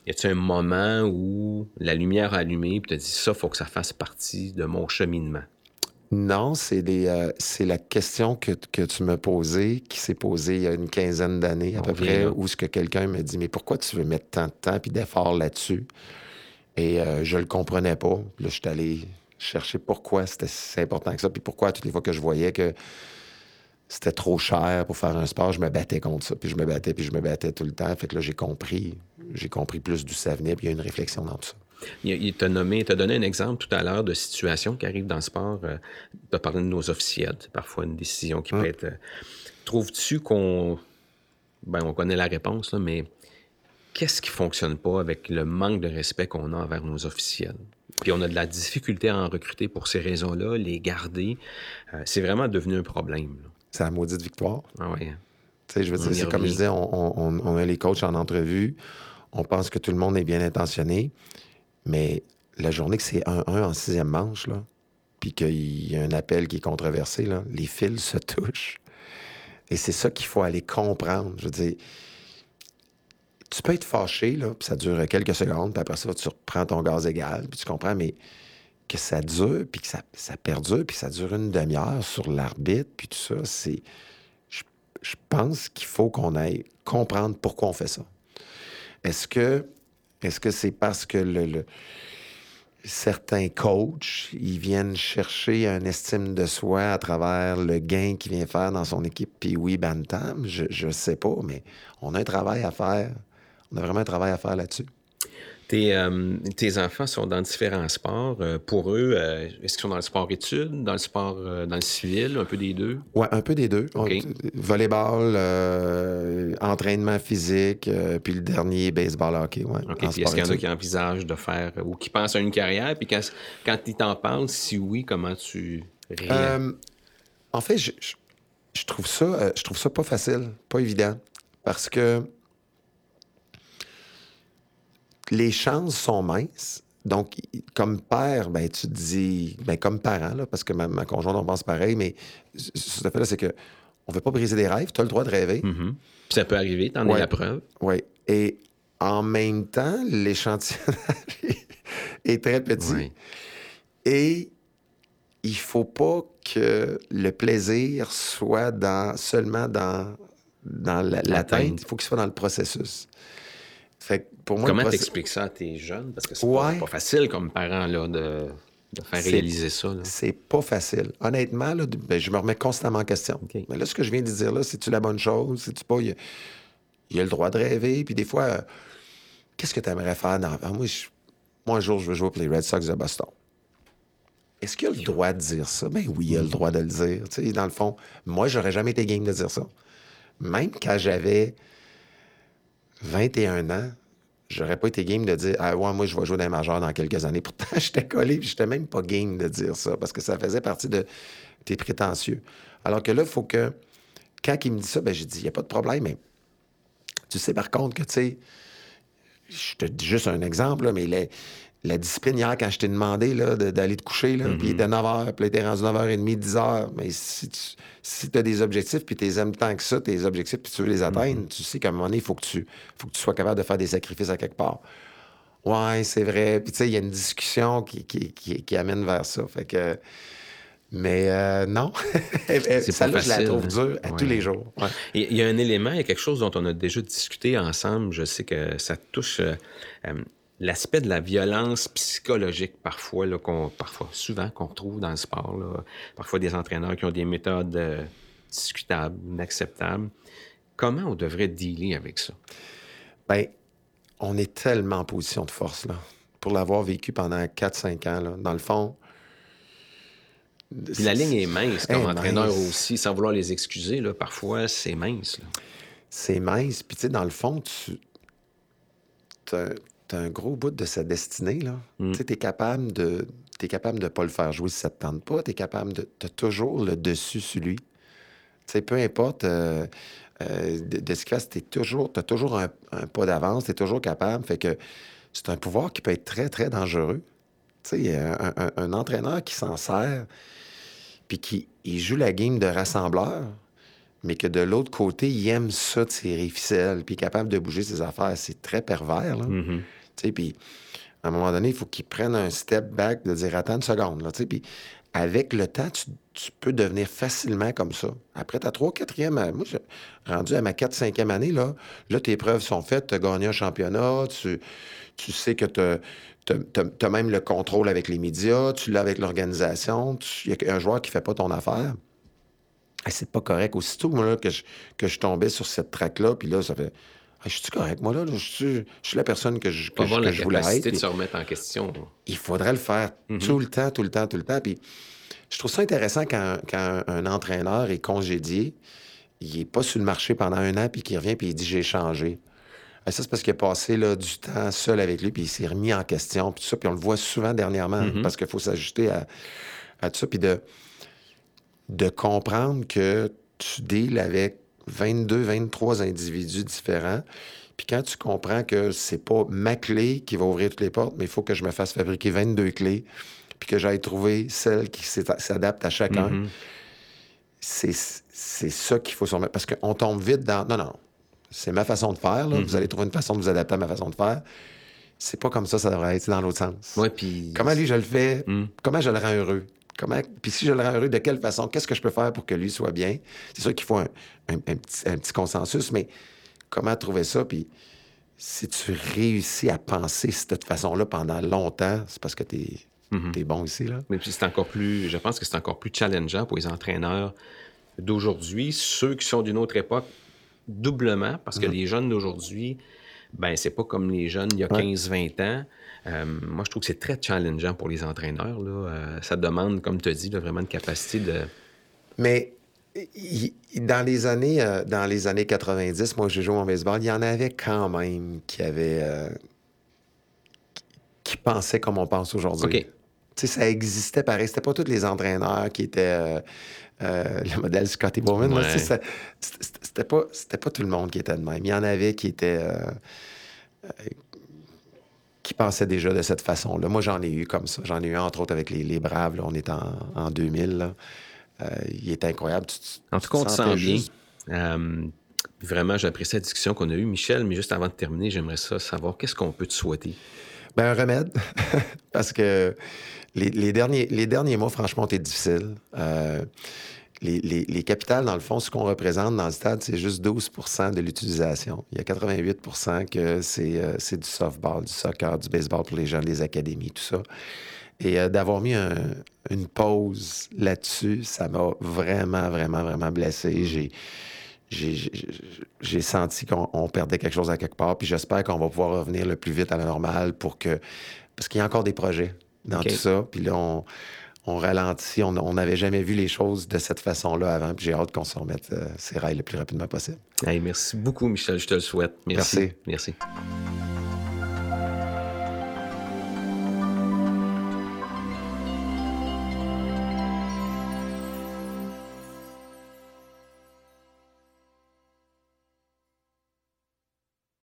y a-t-il un moment où la lumière a allumé et tu te dis ça, il faut que ça fasse partie de mon cheminement? Non, c'est euh, c'est la question que, tu m'as posée, qui s'est posée il y a une quinzaine d'années à peu près, où ce que quelqu'un me dit Mais pourquoi tu veux mettre tant de temps et d'efforts là-dessus? Et euh, je le comprenais pas. Là, je suis allé chercher pourquoi c'était si important que ça, puis pourquoi toutes les fois que je voyais que c'était trop cher pour faire un sport, je me battais contre ça, puis je me battais, puis je me battais tout le temps. Fait que là, j'ai compris, j'ai compris plus d'où ça venait, puis il y a une réflexion dans tout ça. Il, t'a nommé, t'a donné un exemple tout à l'heure de situation qui arrive dans le sport. Euh, tu as parlé de nos officiels. C'est parfois une décision qui peut être. Euh, trouves-tu qu'on. Ben, on connaît la réponse, là, mais qu'est-ce qui fonctionne pas avec le manque de respect qu'on a envers nos officiels? Puis on a de la difficulté à en recruter pour ces raisons-là, les garder. Euh, c'est vraiment devenu un problème. C'est la maudite victoire. Ah oui. Tu sais, je veux dire, c'est comme je disais, on, on, on, a les coachs en entrevue, on pense que tout le monde est bien intentionné. Mais la journée que c'est 1-1 en sixième manche, là, puis qu'il y a un appel qui est controversé, là, les fils se touchent. Et c'est ça qu'il faut aller comprendre. Je veux dire, tu peux être fâché, là, puis ça dure quelques secondes, puis après ça, tu reprends ton gaz égal, puis tu comprends, mais que ça dure, puis que ça, ça perdure, puis ça dure une demi-heure sur l'arbitre, puis tout ça, c'est... Je, pense qu'il faut qu'on aille comprendre pourquoi on fait ça. Est-ce que est-ce que c'est parce que certains coachs, ils viennent chercher un estime de soi à travers le gain qu'il vient faire dans son équipe, puis oui, Bantam, je ne sais pas, mais on a un travail à faire. On a vraiment un travail à faire là-dessus. Tes, euh, tes, enfants sont dans différents sports. Euh, pour eux, euh, est-ce qu'ils sont dans le sport-études, dans le sport, dans le civil, un peu des deux? Oui, un peu des deux. volleyball, entraînement physique, puis le dernier, baseball hockey. Ouais, est-ce qu'il y en a qui envisagent de faire ou qui pensent à une carrière? Puis quand, quand ils t'en parlent, si oui, comment tu réagis? en fait, je, je, trouve ça, je trouve ça pas facile, pas évident. Parce que les chances sont minces. Donc, comme père, ben, tu te dis, ben, comme parent, là, parce que ma, conjointe, on pense pareil, mais ce fait-là, c'est que on ne veut pas briser des rêves, tu as le droit de rêver. Mm-hmm. Ça peut arriver, tu en es la preuve. Oui. Et en même temps, l'échantillonnage est très petit. Et il faut pas que le plaisir soit dans, seulement dans dans la- l'atteinte, il faut qu'il soit dans le processus. Fait que pour moi, Comment process- t'expliques ça à tes jeunes? Parce que c'est Ouais. pas, pas facile comme parent là, de, de faire réaliser ça. C'est pas facile. Honnêtement, là, ben, je me remets constamment en question. Mais là, ce que je viens de dire là, c'est-tu la bonne chose? C'est-tu pas. Il y a, il y a le droit de rêver? Puis des fois, euh, qu'est-ce que tu aimerais faire dans. Moi, je- moi, un jour, je veux jouer pour les Red Sox de Boston. Est-ce qu'il a le droit de dire ça? Ben oui, il a le droit de le dire. Dans le fond, moi, j'aurais jamais été game de dire ça. Même quand j'avais 21 ans, j'aurais pas été game de dire Ah ouais, moi, je vais jouer dans les dans quelques années. Pourtant, j'étais collé, puis j'étais même pas game de dire ça, parce que ça faisait partie de tes prétentieux. Alors que là, il faut que. Quand il me dit ça, ben j'ai dit, il n'y a pas de problème, mais tu sais, par contre, que tu sais, je te dis juste un exemple, là, mais les- la discipline hier, quand je t'ai demandé de- d'aller te coucher, là, puis il était 9 h, puis là, il était rendu 9h30, 10 h. Mais si tu si as des objectifs, puis tu les aimes tant que ça, tes objectifs, puis tu veux les atteindre, tu sais qu'à un moment donné, il faut que, tu, faut que tu sois capable de faire des sacrifices à quelque part. Ouais, c'est vrai. Puis tu sais, il y a une discussion qui, qui, qui- qui amène vers ça. Fait que. Mais euh, non. C'est ça, je la trouve hein. dure à Ouais. tous les jours. Ouais. Et Il y a un élément, il y a quelque chose dont on a déjà discuté ensemble. Je sais que ça touche euh, euh, l'aspect de la violence psychologique parfois, là, qu'on, parfois, souvent qu'on retrouve dans le sport. là. Parfois des entraîneurs qui ont des méthodes euh, discutables, inacceptables. Comment on devrait dealer avec ça? Ben, on est tellement en position de force, là. Pour l'avoir vécu pendant 4-5 ans, là. Dans le fond. Puis la ligne est mince comme entraîneur mince. aussi, sans vouloir les excuser. Là, parfois, c'est mince. là. C'est mince. Puis, tu sais, dans le fond, tu. T'as t'as un gros bout de sa destinée, là. Mm. Tu sais, t'es capable de. T'es capable de pas le faire jouer si ça te tente pas. T'es capable de. T'as toujours le dessus sur lui. Tu sais, peu importe euh, euh, de, de ce qu'il fasse, t'es toujours. T'as toujours un, un pas d'avance. T'es toujours capable. Fait que c'est un pouvoir qui peut être très, très dangereux. Tu sais, un, un- un entraîneur qui s'en sert, puis qui il joue la game de rassembleur, mais que de l'autre côté, il aime ça tirer ficelle, puis est capable de bouger ses affaires. C'est très pervers, là. Mhm. Tu sais, puis à un moment donné, il faut qu'il prenne un step back, de dire attends une seconde, là, puis avec le temps, tu, peux devenir facilement comme ça. Après ta 3 4e, moi, j'ai rendu à ma 4 5e année, là, là, tes preuves sont faites, tu as gagné un championnat, tu, tu sais que tu as, même le contrôle avec les médias, tu l'as avec l'organisation, il y a un joueur qui fait pas ton affaire. C'est pas correct. Aussitôt moi, que, je, que je tombais sur cette traque-là, puis là, ça fait. Ah, je suis correct, moi, là? Je suis, je suis la personne que je, que je- avoir que la je voulais être. de puis se remettre en question. il faudrait le faire tout le temps, tout le temps, tout le temps. Puis je trouve ça intéressant quand, quand un, entraîneur est congédié, il est pas sur le marché pendant un an, puis qu'il revient, puis il dit j'ai changé. Ça, c'est parce qu'il a passé là, du temps seul avec lui, puis il s'est remis en question, puis tout ça. Puis on le voit souvent dernièrement, parce qu'il faut s'ajuster à, à tout ça. Puis de, de comprendre que tu deals avec 22, 23 individus différents. Puis quand tu comprends que c'est pas ma clé qui va ouvrir toutes les portes, mais il faut que je me fasse fabriquer 22 clés, puis que j'aille trouver celle qui s'adapte à chacun, Mhm. c'est c'est ça qu'il faut se remettre. Parce qu'on tombe vite dans. Non, non. C'est ma façon de faire. là. Vous allez trouver une façon de vous adapter à ma façon de faire. C'est pas comme ça, ça devrait être c'est dans l'autre sens. Ouais, puis. Comment lui, je le fais? Mm. Comment je le rends heureux? Comment... Puis si je le rends heureux, de quelle façon? Qu'est-ce que je peux faire pour que lui soit bien? C'est sûr qu'il faut un, un- un petit, un petit consensus, mais comment trouver ça? Puis si tu réussis à penser de cette façon-là pendant longtemps, c'est parce que tu es, Mhm. bon ici. Là. Mais puis c'est encore plus, je pense que c'est encore plus challengeant pour les entraîneurs d'aujourd'hui, ceux qui sont d'une autre époque, doublement, parce que Mhm. les jeunes d'aujourd'hui, ben c'est pas comme les jeunes il y a Ouais. 15-20 ans. Euh, moi, je trouve que c'est très challengeant pour les entraîneurs. Là. Euh, ça demande, comme tu as dit, là, vraiment une capacité de. Mais il- dans les années euh, dans les années 90, moi j'ai joué au baseball, il y en avait quand même qui avaient qui- pensaient comme on pense aujourd'hui. OK. Tu sais, ça existait pareil. C'était pas tous les entraîneurs qui étaient le modèle Scotty Bowman. Ouais. C'était pas, c'était pas tout le monde qui était de même. Il y en avait qui étaient. Qui pensaient déjà de cette façon-là. Moi, j'en ai eu comme ça. J'en ai eu, entre autres, avec les, les Braves. là. On est en, en 2000. là. Euh, il est incroyable. Tu- tu- En tout cas, on te sent bien. Euh, vraiment, j'apprécie la discussion qu'on a eue. Michel, mais juste avant de terminer, j'aimerais ça savoir qu'est-ce qu'on peut te souhaiter? Ben, un remède. Parce que les, les derniers, les derniers mois, franchement, ont été difficiles. Euh, les, les, les, capitales, dans le fond, ce qu'on représente dans le stade, c'est juste 12% de l'utilisation. Il y a 88% que c'est euh, du softball, du soccer, du baseball pour les jeunes, les académies, tout ça. Et euh, d'avoir mis un, une pause là-dessus, ça m'a vraiment, vraiment, vraiment blessé. J'ai j'ai senti qu'on perdait quelque chose à quelque part, puis j'espère qu'on va pouvoir revenir le plus vite à la normale pour que... Parce qu'il y a encore des projets dans tout ça, puis là, on, on ralentit. On n'avait jamais vu les choses de cette façon-là avant, puis j'ai hâte qu'on se remette euh, ces rails le plus rapidement possible. merci beaucoup, Michel, je te le souhaite. Merci. Merci. merci.